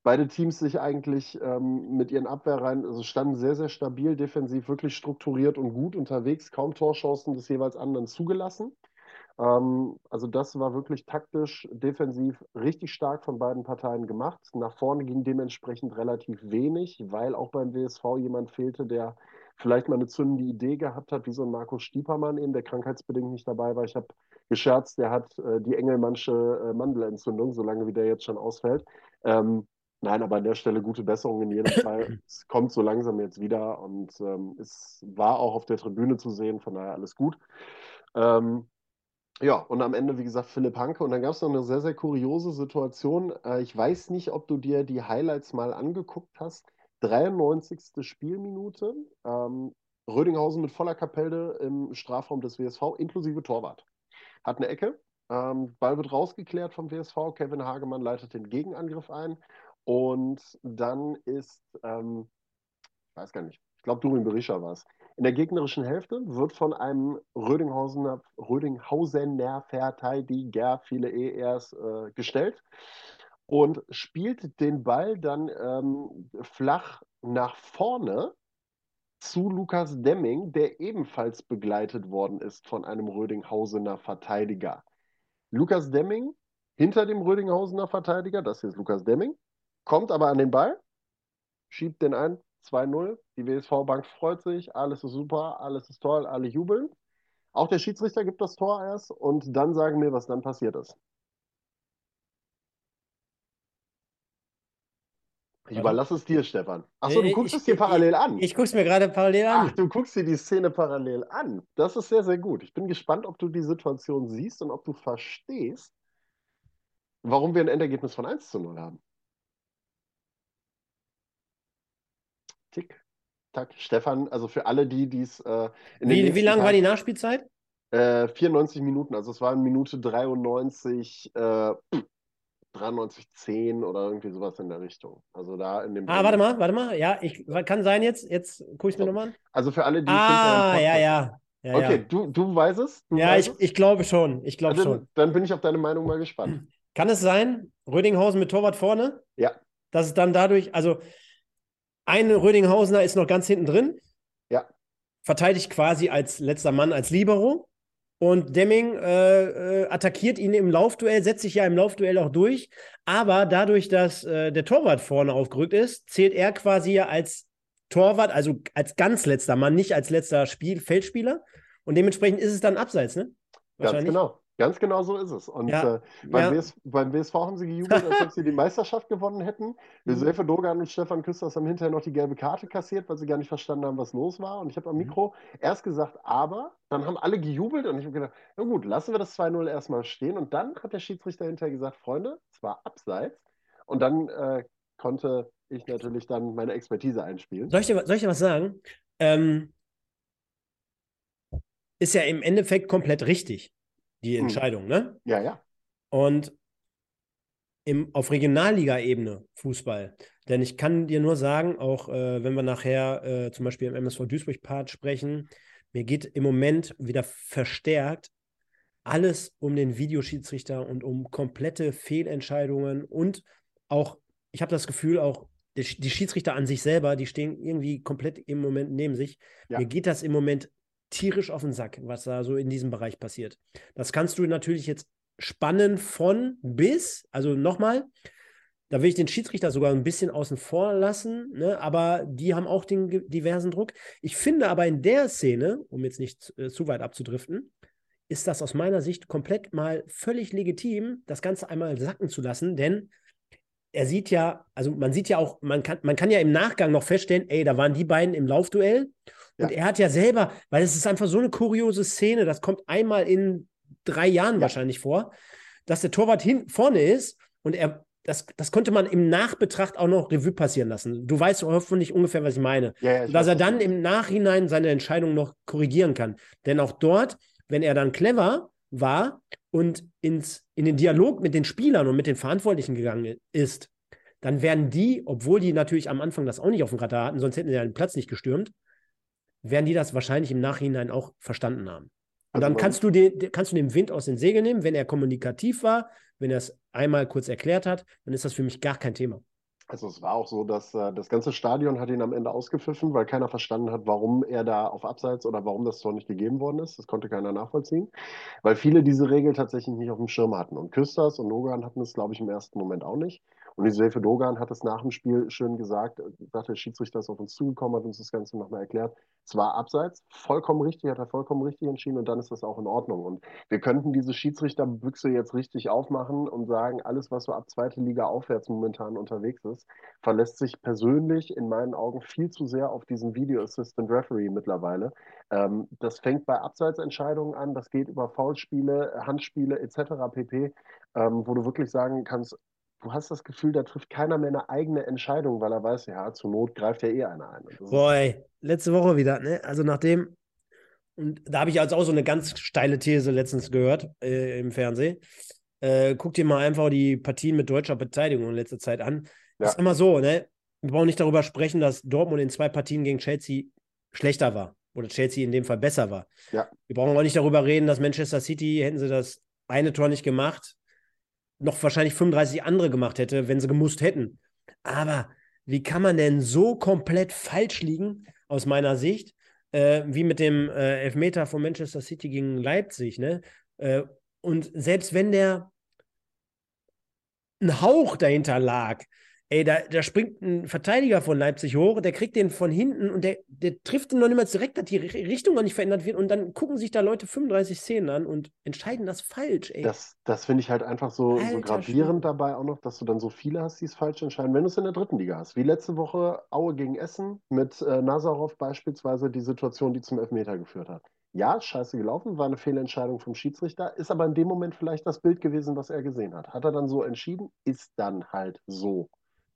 Beide Teams sich eigentlich ähm, mit ihren Abwehrreihen, also standen sehr, sehr stabil, defensiv, wirklich strukturiert und gut unterwegs, kaum Torchancen des jeweils anderen zugelassen. Ähm, also das war wirklich taktisch, defensiv richtig stark von beiden Parteien gemacht. Nach vorne ging dementsprechend relativ wenig, weil auch beim WSV jemand fehlte, der vielleicht mal eine zündende Idee gehabt hat, wie so ein Markus Stiepermann eben, der krankheitsbedingt nicht dabei war. Ich habe gescherzt, der hat äh, die Engelmannsche äh, Mandelentzündung, solange wie der jetzt schon ausfällt. Ähm, Nein, aber an der Stelle gute Besserung in jedem Fall. es kommt so langsam jetzt wieder und ähm, es war auch auf der Tribüne zu sehen, von daher alles gut. Ähm, ja, und am Ende, wie gesagt, Philipp Hanke. Und dann gab es noch eine sehr, sehr kuriose Situation. Äh, ich weiß nicht, ob du dir die Highlights mal angeguckt hast. 93. Spielminute. Ähm, Rödinghausen mit voller Kapelle im Strafraum des WSV, inklusive Torwart. Hat eine Ecke. Ähm, Ball wird rausgeklärt vom WSV. Kevin Hagemann leitet den Gegenangriff ein. Und dann ist, ähm, ich weiß gar nicht, ich glaube, Durin Berisha war es in der gegnerischen Hälfte wird von einem Rödinghausener, Rödinghausener Verteidiger, viele ERs, äh, gestellt und spielt den Ball dann ähm, flach nach vorne zu Lukas Demming, der ebenfalls begleitet worden ist von einem Rödinghausener Verteidiger. Lukas Demming hinter dem Rödinghausener Verteidiger, das hier ist Lukas Demming, kommt aber an den Ball, schiebt den ein, 2-0. Die WSV-Bank freut sich, alles ist super, alles ist toll, alle jubeln. Auch der Schiedsrichter gibt das Tor erst und dann sagen wir, was dann passiert ist. Ich überlasse es dir, Stefan. Achso, du guckst ich, es dir parallel an. Ich, ich gucke es mir gerade parallel an. Ach, du guckst dir die Szene parallel an. Das ist sehr, sehr gut. Ich bin gespannt, ob du die Situation siehst und ob du verstehst, warum wir ein Endergebnis von 1 zu 0 haben. Tick, tack. Stefan, also für alle, die dies äh, Wie, wie lang war die Nachspielzeit? Äh, 94 Minuten, also es war in Minute 93. Äh, 93-10 oder irgendwie sowas in der Richtung. Also da in dem. Ah, warte mal, warte mal. Ja, ich kann sein jetzt. Jetzt gucke ich mir so. nochmal an. Also für alle, die. Ah, ja, ja. Ja, okay, ja. Du, du weißt es? Du ja, weißt ich, es? ich glaube schon. Ich glaube dann, schon. Dann bin ich auf deine Meinung mal gespannt. Kann es sein, Rödinghausen mit Torwart vorne? Ja. Dass es dann dadurch, also ein Rödinghausener ist noch ganz hinten drin. Ja. Verteidigt quasi als letzter Mann, als Libero. Und Demming äh, äh, attackiert ihn im Laufduell, setzt sich ja im Laufduell auch durch. Aber dadurch, dass äh, der Torwart vorne aufgerückt ist, zählt er quasi ja als Torwart, also als ganz letzter Mann, nicht als letzter Spiel Feldspieler. Und dementsprechend ist es dann abseits, ne? Ganz genau. Ganz genau so ist es. Und Ja, äh, beim, ja. WS, beim WSV haben sie gejubelt, als ob sie die Meisterschaft gewonnen hätten. Josefe Dogan und Stefan Küsters haben hinterher noch die gelbe Karte kassiert, weil sie gar nicht verstanden haben, was los war. Und ich habe am Mikro erst gesagt, aber, dann haben alle gejubelt und ich habe gedacht, na gut, lassen wir das 2-0 erstmal stehen. Und dann hat der Schiedsrichter hinterher gesagt, Freunde, es war abseits. Und dann äh, konnte ich natürlich dann meine Expertise einspielen. Soll ich dir, soll ich dir was sagen? Ähm, ist ja im Endeffekt komplett richtig, die Hm. Entscheidung, ne? Ja, ja. Und im, auf Regionalliga-Ebene Fußball. Denn ich kann dir nur sagen, auch äh, wenn wir nachher äh, zum Beispiel im MSV Duisburg-Part sprechen, mir geht im Moment wieder verstärkt alles um den Videoschiedsrichter und um komplette Fehlentscheidungen und auch, ich habe das Gefühl, auch die, die Schiedsrichter an sich selber, die stehen irgendwie komplett im Moment neben sich. Ja. Mir geht das im Moment tierisch auf den Sack, was da so in diesem Bereich passiert. Das kannst du natürlich jetzt spannen von bis, also nochmal, da will ich den Schiedsrichter sogar ein bisschen außen vor lassen, ne? aber die haben auch den diversen Druck. Ich finde aber in der Szene, um jetzt nicht äh, zu weit abzudriften, ist das aus meiner Sicht komplett mal völlig legitim, das Ganze einmal sacken zu lassen, denn er sieht ja, also man sieht ja auch, man kann, man kann ja im Nachgang noch feststellen, ey, da waren die beiden im Laufduell. Und Ja. er hat ja selber, weil es ist einfach so eine kuriose Szene, das kommt einmal in drei Jahren Ja. wahrscheinlich vor, dass der Torwart hin, vorne ist und er, das, das konnte man im Nachbetracht auch noch Revue passieren lassen. Du weißt hoffentlich ungefähr, was ich meine. Ja, ich dass er dann im Nachhinein seine Entscheidung noch korrigieren kann. Denn auch dort, wenn er dann clever war und ins, in den Dialog mit den Spielern und mit den Verantwortlichen gegangen ist, dann werden die, obwohl die natürlich am Anfang das auch nicht auf dem Radar hatten, sonst hätten sie ja den Platz nicht gestürmt, werden die das wahrscheinlich im Nachhinein auch verstanden haben. Und Also dann kannst du, den, kannst du den Wind aus den Segeln nehmen, wenn er kommunikativ war, wenn er es einmal kurz erklärt hat, dann ist das für mich gar kein Thema. Also es war auch so, dass äh, das ganze Stadion hat ihn am Ende ausgepfiffen, weil keiner verstanden hat, warum er da auf Abseits oder warum das Tor nicht gegeben worden ist. Das konnte keiner nachvollziehen, weil viele diese Regel tatsächlich nicht auf dem Schirm hatten. Und Küsters und Dogan hatten es, glaube ich, im ersten Moment auch nicht. Und Josefe Dogan hat es nach dem Spiel schön gesagt, äh, sagt der Schiedsrichter ist auf uns zugekommen, hat uns das Ganze nochmal erklärt. Es war Abseits, vollkommen richtig, hat er vollkommen richtig entschieden und dann ist das auch in Ordnung. Und wir könnten diese Schiedsrichterbüchse jetzt richtig aufmachen und sagen, alles, was so ab zweite Liga aufwärts momentan unterwegs ist, verlässt sich persönlich in meinen Augen viel zu sehr auf diesen Video Assistant Referee mittlerweile. Ähm, das fängt bei Abseitsentscheidungen an, das geht über Foulspiele, Handspiele etc. pp., ähm, wo du wirklich sagen kannst, du hast das Gefühl, da trifft keiner mehr eine eigene Entscheidung, weil er weiß, ja, zur Not greift ja eh einer ein. Ist- Boah, ey, letzte Woche wieder, ne? Also nachdem, und da habe ich also auch so eine ganz steile These letztens gehört äh, im Fernsehen. Äh, guck dir mal einfach die Partien mit deutscher Beteiligung in letzter Zeit an. Ja. Ist immer so, ne? Wir brauchen nicht darüber sprechen, dass Dortmund in zwei Partien gegen Chelsea schlechter war. Oder Chelsea in dem Fall besser war. Ja. Wir brauchen auch nicht darüber reden, dass Manchester City, hätten sie das eine Tor nicht gemacht, noch wahrscheinlich 35 andere gemacht hätte, wenn sie gemusst hätten. Aber wie kann man denn so komplett falsch liegen, aus meiner Sicht, äh, wie mit dem äh, Elfmeter von Manchester City gegen Leipzig, ne? Äh, und selbst wenn der ein Hauch dahinter lag, ey, da, da springt ein Verteidiger von Leipzig hoch, der kriegt den von hinten und der, der trifft ihn noch nicht mal direkt, dass die Ri- Richtung noch nicht verändert wird und dann gucken sich da Leute 35 Szenen an und entscheiden das falsch, ey. Das, das finde ich halt einfach so, so gravierend Schwede. dabei auch noch, dass du dann so viele hast, die es falsch entscheiden, wenn du es in der dritten Liga hast. Wie letzte Woche Aue gegen Essen mit äh, Nazarov beispielsweise die Situation, die zum Elfmeter geführt hat. Ja, scheiße gelaufen, war eine Fehlentscheidung vom Schiedsrichter, ist aber in dem Moment vielleicht das Bild gewesen, was er gesehen hat. Hat er dann so entschieden, ist dann halt so.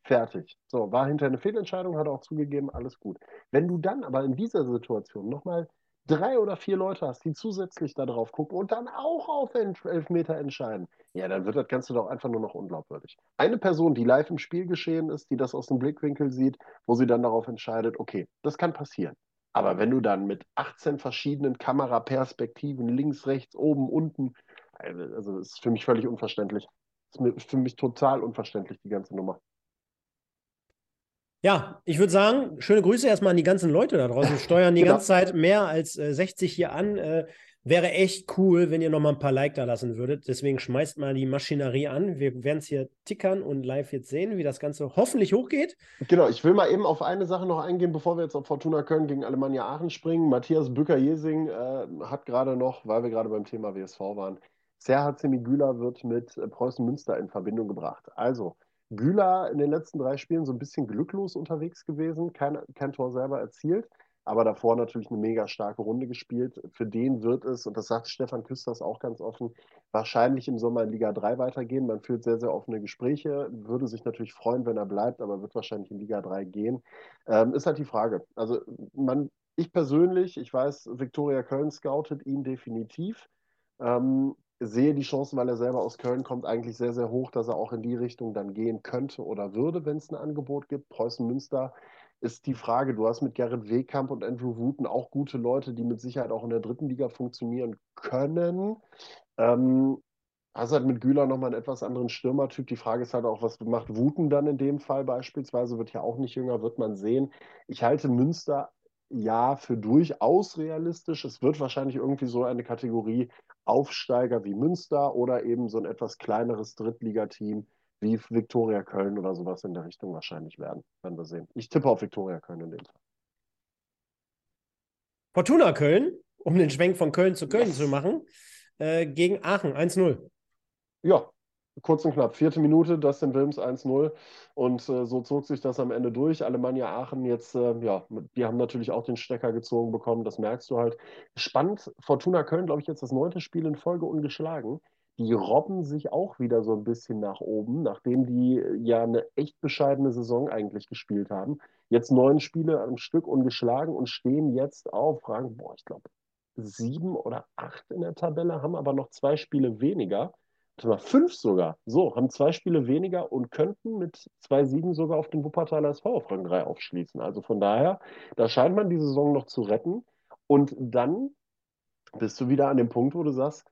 Fertig. So, war hinterher eine Fehlentscheidung, hat auch zugegeben, alles gut. Wenn du dann aber in dieser Situation nochmal drei oder vier Leute hast, die zusätzlich da drauf gucken und dann auch auf Elfmeter entscheiden, ja, dann wird das Ganze doch einfach nur noch unglaubwürdig. Eine Person, die live im Spiel geschehen ist, die das aus dem Blickwinkel sieht, wo sie dann darauf entscheidet, okay, das kann passieren. Aber wenn du dann mit 18 verschiedenen Kameraperspektiven, links, rechts, oben, unten, also das ist für mich völlig unverständlich. Ist für mich total unverständlich, die ganze Nummer. Ja, ich würde sagen, schöne Grüße erstmal an die ganzen Leute da draußen. Steuern die genau. ganze Zeit mehr als äh, 60 hier an. Äh, wäre echt cool, wenn ihr noch mal ein paar Like da lassen würdet. Deswegen schmeißt mal die Maschinerie an. Wir werden es hier tickern und live jetzt sehen, wie das Ganze hoffentlich hochgeht. Genau, ich will mal eben auf eine Sache noch eingehen, bevor wir jetzt auf Fortuna Köln gegen Alemannia Aachen springen. Matthias Bücker-Jesing äh, hat gerade noch, weil wir gerade beim Thema WSV waren, Serhat Semigüler wird mit Preußen Münster in Verbindung gebracht. Also, Güler in den letzten drei Spielen so ein bisschen glücklos unterwegs gewesen, kein, kein Tor selber erzielt, aber davor natürlich eine mega starke Runde gespielt. Für den wird es, und das sagt Stefan Küsters auch ganz offen, wahrscheinlich im Sommer in Liga 3 weitergehen. Man führt sehr, sehr offene Gespräche, würde sich natürlich freuen, wenn er bleibt, aber wird wahrscheinlich in Liga 3 gehen. Ähm, ist halt die Frage. Also man, ich persönlich, ich weiß, Viktoria Köln scoutet ihn definitiv. Ähm, sehe die Chancen, weil er selber aus Köln kommt, eigentlich sehr, sehr hoch, dass er auch in die Richtung dann gehen könnte oder würde, wenn es ein Angebot gibt. Preußen Münster ist die Frage, du hast mit Gerrit Wehkamp und Andrew Wooten auch gute Leute, die mit Sicherheit auch in der dritten Liga funktionieren können. Ähm, hast halt mit Güler nochmal einen etwas anderen Stürmertyp. Die Frage ist halt auch, was macht Wooten dann in dem Fall beispielsweise? Wird ja auch nicht jünger, wird man sehen. Ich halte Münster ja für durchaus realistisch. Es wird wahrscheinlich irgendwie so eine Kategorie Aufsteiger wie Münster oder eben so ein etwas kleineres Drittligateam wie Viktoria Köln oder sowas in der Richtung wahrscheinlich werden. Werden wir sehen. Ich tippe auf Viktoria Köln in dem Fall. Fortuna Köln, um den Schwenk von Köln zu Köln yes. zu machen, äh, gegen Aachen 1-0. Ja, kurz und knapp. Vierte Minute, Dustin Wilms 1-0. Und äh, so zog sich das am Ende durch. Alemannia Aachen jetzt, äh, ja, die haben natürlich auch den Stecker gezogen bekommen. Das merkst du halt. Spannend. Fortuna Köln, glaube ich, jetzt das neunte Spiel in Folge ungeschlagen. Die robben sich auch wieder so ein bisschen nach oben, nachdem die äh, ja eine echt bescheidene Saison eigentlich gespielt haben. Jetzt neun Spiele am Stück ungeschlagen und stehen jetzt auf Rang, boah, ich glaube, sieben oder acht in der Tabelle, haben aber noch zwei Spiele weniger fünf sogar. So, haben zwei Spiele weniger und könnten mit zwei Siegen sogar auf den Wuppertaler SV auf Rang 3 aufschließen. Also von daher, da scheint man die Saison noch zu retten. Und dann bist du wieder an dem Punkt, wo du sagst,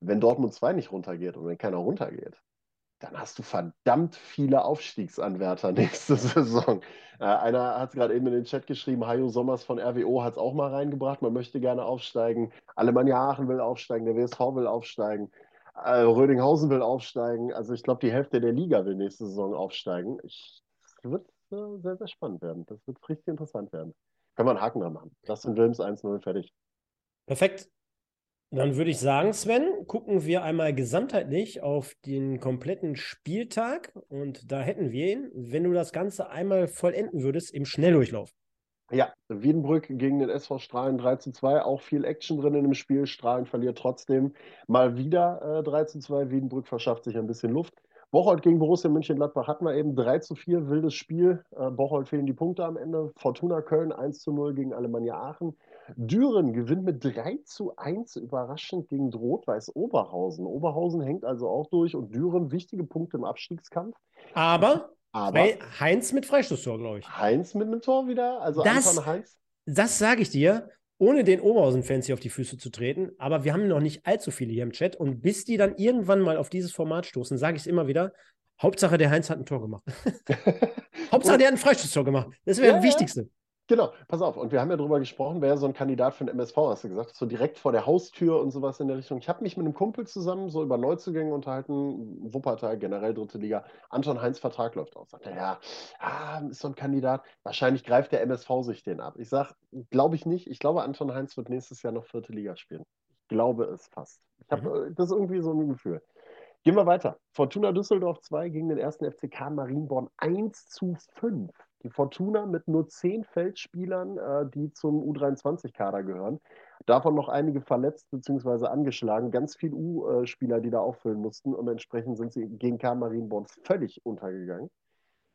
wenn Dortmund 2 nicht runtergeht und wenn keiner runtergeht, dann hast du verdammt viele Aufstiegsanwärter nächste Saison. Äh, einer hat es gerade eben in den Chat geschrieben, Hajo Sommers von RWO hat es auch mal reingebracht, man möchte gerne aufsteigen. Alemannia Aachen will aufsteigen, der WSV will aufsteigen. Äh, Rödinghausen will aufsteigen. Also ich glaube, die Hälfte der Liga will nächste Saison aufsteigen. Das wird äh, sehr, sehr spannend werden. Das wird richtig interessant werden. Können wir einen Haken dran machen. Das sind Wilms 1-0 fertig. Perfekt. Dann würde ich sagen, Sven, gucken wir einmal gesamtheitlich auf den kompletten Spieltag und da hätten wir ihn, wenn du das Ganze einmal vollenden würdest, im Schnelldurchlauf. Ja, Wiedenbrück gegen den SV Strahlen 3 zu 2, auch viel Action drin in dem Spiel. Strahlen verliert trotzdem mal wieder äh, 3 zu 2. Wiedenbrück verschafft sich ein bisschen Luft. Bocholt gegen Borussia Mönchengladbach hatten wir eben 3 zu 4, wildes Spiel. Äh, Bocholt fehlen die Punkte am Ende. Fortuna Köln 1 zu 0 gegen Alemannia Aachen. Düren gewinnt mit 3 zu 1 überraschend gegen Rot-Weiß Oberhausen. Oberhausen hängt also auch durch und Düren wichtige Punkte im Abstiegskampf. Aber aber Heinz mit Freistoßtor, glaube ich. Heinz mit einem Tor wieder? Also das, Anton Heinz? Das sage ich dir, ohne den Oberhausen-Fans hier auf die Füße zu treten. Aber wir haben noch nicht allzu viele hier im Chat. Und bis die dann irgendwann mal auf dieses Format stoßen, sage ich es immer wieder: Hauptsache, der Heinz hat ein Tor gemacht. Hauptsache, der hat ein Freistoßtor gemacht. Das wäre ja, das Wichtigste. Genau, pass auf. Und wir haben ja darüber gesprochen, wer so ein Kandidat für den MSV, hast du gesagt, so direkt vor der Haustür und sowas in der Richtung. Ich habe mich mit einem Kumpel zusammen so über Neuzugänge unterhalten, Wuppertal, generell dritte Liga. Anton Heinz Vertrag läuft aus. Sagt er, ja, ah, ist so ein Kandidat. Wahrscheinlich greift der MSV sich den ab. Ich sage, glaube ich nicht. Ich glaube, Anton Heinz wird nächstes Jahr noch vierte Liga spielen. Ich glaube es fast. Ich habe mhm. Äh, das irgendwie so ein Gefühl. Gehen wir weiter. Fortuna Düsseldorf 2 gegen den ersten FCK Marienborn 1 zu 5. Die Fortuna mit nur zehn Feldspielern, äh, die zum U23-Kader gehören. Davon noch einige verletzt bzw. angeschlagen. Ganz viele U-Spieler, die da auffüllen mussten. Und entsprechend sind sie gegen K. Marienborn völlig untergegangen.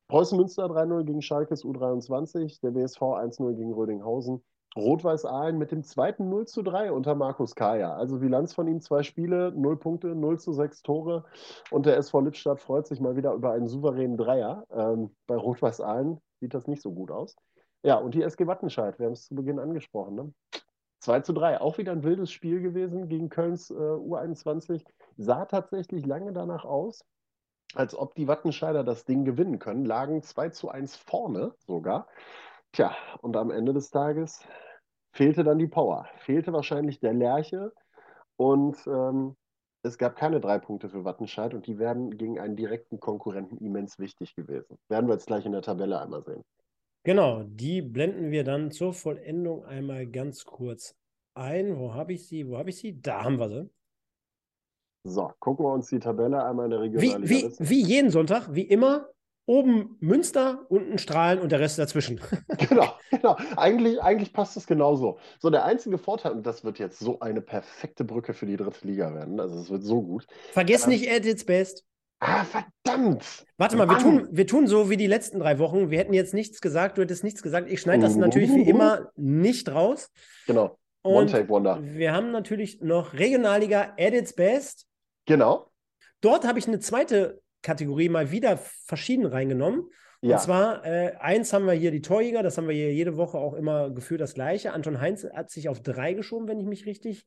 Preußen Münster 3-0 gegen Schalkes U23. Der WSV 1-0 gegen Rödinghausen. Rot-Weiß Aalen mit dem zweiten 0 zu 3 unter Markus Kaya. Also Bilanz von ihm zwei Spiele, 0 Punkte, 0 zu 6 Tore. Und der SV Lippstadt freut sich mal wieder über einen souveränen Dreier. Ähm, bei Rot-Weiß Aalen sieht das nicht so gut aus. Ja, und die SG Wattenscheid, wir haben es zu Beginn angesprochen. Ne? 2 zu 3, auch wieder ein wildes Spiel gewesen gegen Kölns äh, U21. Sah tatsächlich lange danach aus, als ob die Wattenscheider das Ding gewinnen können, lagen 2 zu 1 vorne sogar. Tja, und am Ende des Tages fehlte dann die Power, fehlte wahrscheinlich der Lerche und ähm, es gab keine drei Punkte für Wattenscheid und die wären gegen einen direkten Konkurrenten immens wichtig gewesen. Werden wir jetzt gleich in der Tabelle einmal sehen. Genau, die blenden wir dann zur Vollendung einmal ganz kurz ein. Wo habe ich sie? Wo habe ich sie? Da haben wir sie. So, gucken wir uns die Tabelle einmal in der Regionalliga wie, wie, wie jeden Sonntag, wie immer, oben Münster, unten Strahlen und der Rest dazwischen. genau, genau. Eigentlich, eigentlich passt es genauso. So, der einzige Vorteil, und das wird jetzt so eine perfekte Brücke für die dritte Liga werden, also es wird so gut. Vergiss ähm, nicht at its best. Ah, verdammt! Warte mal, wir tun, wir tun so wie die letzten drei Wochen. Wir hätten jetzt nichts gesagt, du hättest nichts gesagt. Ich schneide das natürlich wie immer nicht raus. Genau. One Take Wonder. Wir haben natürlich noch Regionalliga at its best. Genau. Dort habe ich eine zweite Kategorie mal wieder verschieden reingenommen. Ja. Und zwar, äh, eins haben wir hier die Torjäger, das haben wir hier jede Woche auch immer gefühlt das gleiche. Anton Heinz hat sich auf drei geschoben, wenn ich mich richtig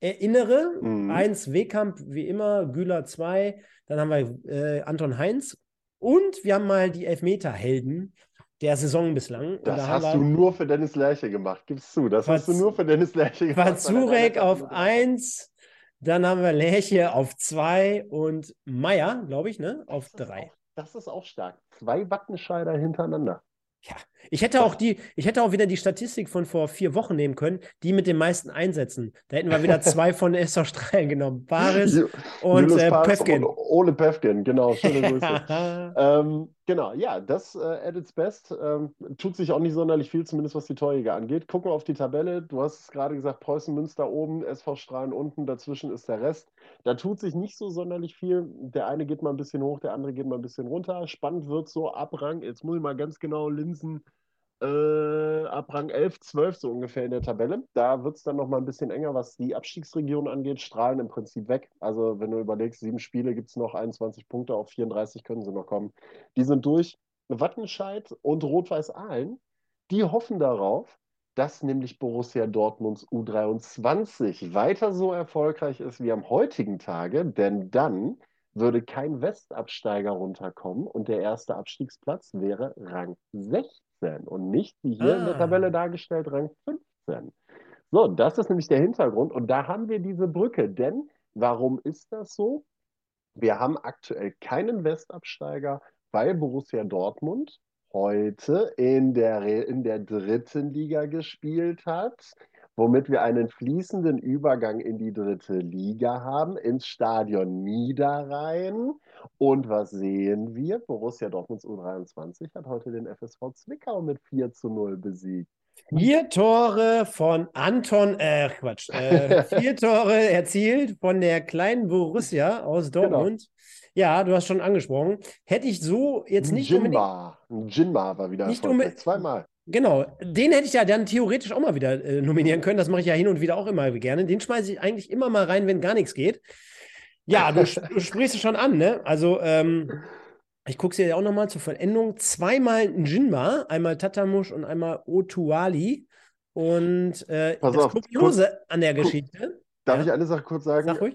erinnere. Mhm. Eins Wehkamp, wie immer, Güler zwei, dann haben wir äh, Anton Heinz und wir haben mal die Elfmeter-Helden der Saison bislang. Das da hast du nur für Dennis Lerche gemacht, gibst du. Das hast du nur für Dennis Lerche gemacht. Vazurek auf eins, dann haben wir Lerche auf zwei und Meier, glaube ich, ne, auf das drei. Auch, das ist auch stark. Zwei Wattenscheider hintereinander. Ja, ich hätte auch die, ich hätte auch wieder die Statistik von vor vier Wochen nehmen können, die mit den meisten Einsätzen. Da hätten wir wieder zwei von SV Strahlen genommen. Paris und äh, Pevkin. Ole Pevkin, genau. Schöne Grüße. ähm, genau, ja, das äh, at its best. Ähm, tut sich auch nicht sonderlich viel, zumindest was die Torjäger angeht. Gucken wir auf die Tabelle. Du hast es gerade gesagt, Preußen Münster oben, SV Strahlen unten, dazwischen ist der Rest. Da tut sich nicht so sonderlich viel. Der eine geht mal ein bisschen hoch, der andere geht mal ein bisschen runter. Spannend wird so ab Rang, jetzt muss ich mal ganz genau linsen, äh, ab Rang 11, 12 so ungefähr in der Tabelle. Da wird es dann nochmal ein bisschen enger, was die Abstiegsregion angeht. Strahlen im Prinzip weg. Also wenn du überlegst, sieben Spiele gibt es noch, 21 Punkte, auf 34 können sie noch kommen. Die sind durch. Wattenscheid und Rot-Weiß Aalen, die hoffen darauf, dass nämlich Borussia Dortmunds U23 weiter so erfolgreich ist wie am heutigen Tage, denn dann würde kein Westabsteiger runterkommen und der erste Abstiegsplatz wäre Rang 16 und nicht wie hier ah. in der ah. Tabelle dargestellt Rang 15. So, das ist nämlich der Hintergrund und da haben wir diese Brücke. Denn warum ist das so? Wir haben aktuell keinen Westabsteiger, weil Borussia Dortmund heute in der, in der dritten Liga gespielt hat, womit wir einen fließenden Übergang in die dritte Liga haben, ins Stadion Niederrhein. Und was sehen wir? Borussia Dortmunds U23 hat heute den FSV Zwickau mit 4 zu 0 besiegt. Vier Tore von Anton, äh, Quatsch, äh, vier Tore erzielt von der kleinen Borussia aus genau. Dortmund. Genau. Ja, du hast schon angesprochen. Hätte ich so jetzt nicht Jinma. unbedingt... Jinma war wieder nicht unbedingt, zweimal. Genau, den hätte ich ja dann theoretisch auch mal wieder äh, nominieren können. Das mache ich ja hin und wieder auch immer gerne. Den schmeiße ich eigentlich immer mal rein, wenn gar nichts geht. Ja, du, du sprichst es schon an, ne? Also, ähm, ich gucke es dir ja auch nochmal zur Vollendung. Zweimal Jinma, einmal Tatamush und einmal Otuali. Und äh, Pass das auf, Kuriose kurz, an der Geschichte. Darf ja? ich eine Sache kurz sagen? Sag ruhig.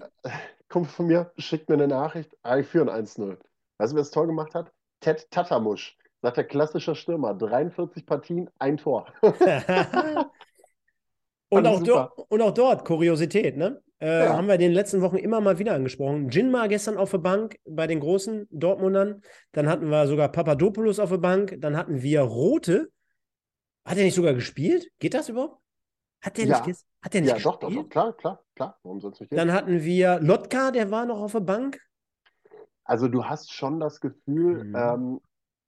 Kommt von mir, schickt mir eine Nachricht. Ah, ich führe ein 1-0. Weißt du, wer das Tor gemacht hat? Ted Tatamusch. Sagt der klassische Stürmer. 43 Partien, ein Tor. und, auch dort, und auch dort, Kuriosität, ne? Äh, ja. Haben wir in den letzten Wochen immer mal wieder angesprochen. Jinma gestern auf der Bank bei den großen Dortmundern. Dann hatten wir sogar Papadopoulos auf der Bank. Dann hatten wir Rote. Hat er nicht sogar gespielt? Geht das überhaupt? Hat der ja. nicht, hat der nicht ja, gespielt? Ja, doch, doch, doch, klar, klar, klar. Warum sonst nicht? Dann hatten wir Lotka, der war noch auf der Bank. Also du hast schon das Gefühl, mhm. ähm,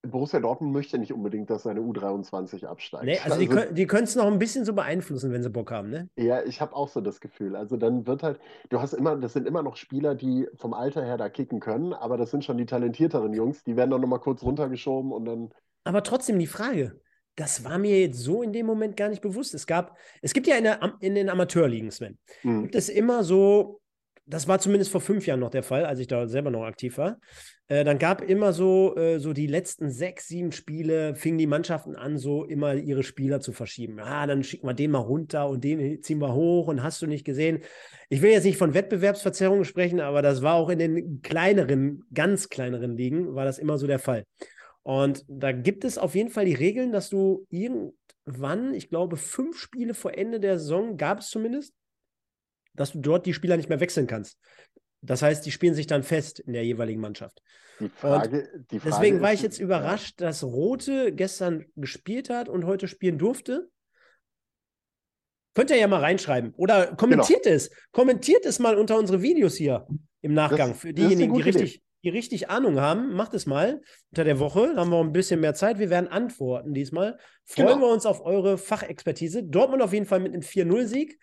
Borussia Dortmund möchte nicht unbedingt, dass seine U23 absteigt. Nee, also, die, also, die können es noch ein bisschen so beeinflussen, wenn sie Bock haben, ne? Ja, ich habe auch so das Gefühl. Also dann wird halt, du hast immer, das sind immer noch Spieler, die vom Alter her da kicken können, aber das sind schon die talentierteren Jungs, die werden dann nochmal kurz runtergeschoben und dann. Aber trotzdem die Frage, das war mir jetzt so in dem Moment gar nicht bewusst. Es gab, es gibt ja in, der, in den Amateurligen, Sven, mhm. gibt es immer so, das war zumindest vor fünf Jahren noch der Fall, als ich da selber noch aktiv war. Äh, dann gab immer so, äh, so die letzten sechs, sieben Spiele, fingen die Mannschaften an, so immer ihre Spieler zu verschieben. Ah, dann schicken wir den mal runter und den ziehen wir hoch und hast du nicht gesehen. Ich will jetzt nicht von Wettbewerbsverzerrungen sprechen, aber das war auch in den kleineren, ganz kleineren Ligen, war das immer so der Fall. Und da gibt es auf jeden Fall die Regeln, dass du irgendwann, ich glaube, fünf Spiele vor Ende der Saison gab es zumindest, dass du dort die Spieler nicht mehr wechseln kannst. Das heißt, die spielen sich dann fest in der jeweiligen Mannschaft. Die Frage, die Frage deswegen war ich jetzt überrascht, dass Rote gestern gespielt hat und heute spielen durfte. Könnt ihr ja mal reinschreiben. Oder kommentiert genau. es. Kommentiert es mal unter unsere Videos hier im Nachgang. Das, Für diejenigen, die richtig, die richtig Ahnung haben, macht es mal unter der Woche. Da haben wir ein bisschen mehr Zeit. Wir werden antworten diesmal. Freuen genau. wir uns auf eure Fachexpertise. Dortmund auf jeden Fall mit einem 4-0-Sieg.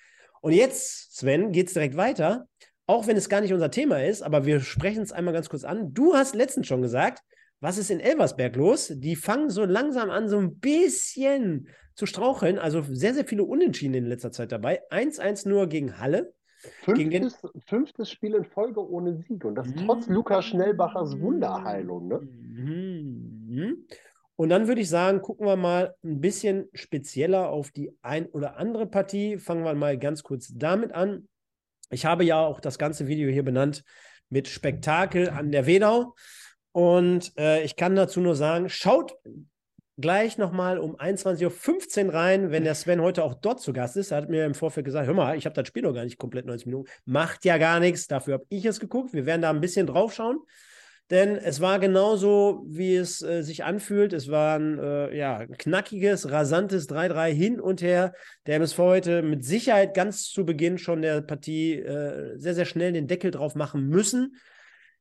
Und jetzt, Sven, geht es direkt weiter. Auch wenn es gar nicht unser Thema ist, aber wir sprechen es einmal ganz kurz an. Du hast letztens schon gesagt, was ist in Elversberg los? Die fangen so langsam an, so ein bisschen zu straucheln. Also sehr, sehr viele Unentschieden in letzter Zeit dabei. 1-1 nur gegen Halle. Fünftes, fünftes Spiel in Folge ohne Sieg und das trotz Lukas Schnellbachers Wunderheilung. Ne? Mhm. Und dann würde ich sagen, gucken wir mal ein bisschen spezieller auf die ein oder andere Partie. Fangen wir mal ganz kurz damit an. Ich habe ja auch das ganze Video hier benannt mit Spektakel an der Wedau. Und äh, ich kann dazu nur sagen, schaut gleich nochmal um 21.15 Uhr rein, wenn der Sven heute auch dort zu Gast ist. Er hat mir im Vorfeld gesagt, hör mal, ich habe das Spiel noch gar nicht komplett 90 Minuten. Macht ja gar nichts, dafür habe ich es geguckt. Wir werden da ein bisschen drauf schauen. Denn es war genauso, wie es äh, sich anfühlt. Es war ein äh, ja, knackiges, rasantes 3-3 hin und her. Der MSV heute mit Sicherheit ganz zu Beginn schon der Partie äh, sehr, sehr schnell den Deckel drauf machen müssen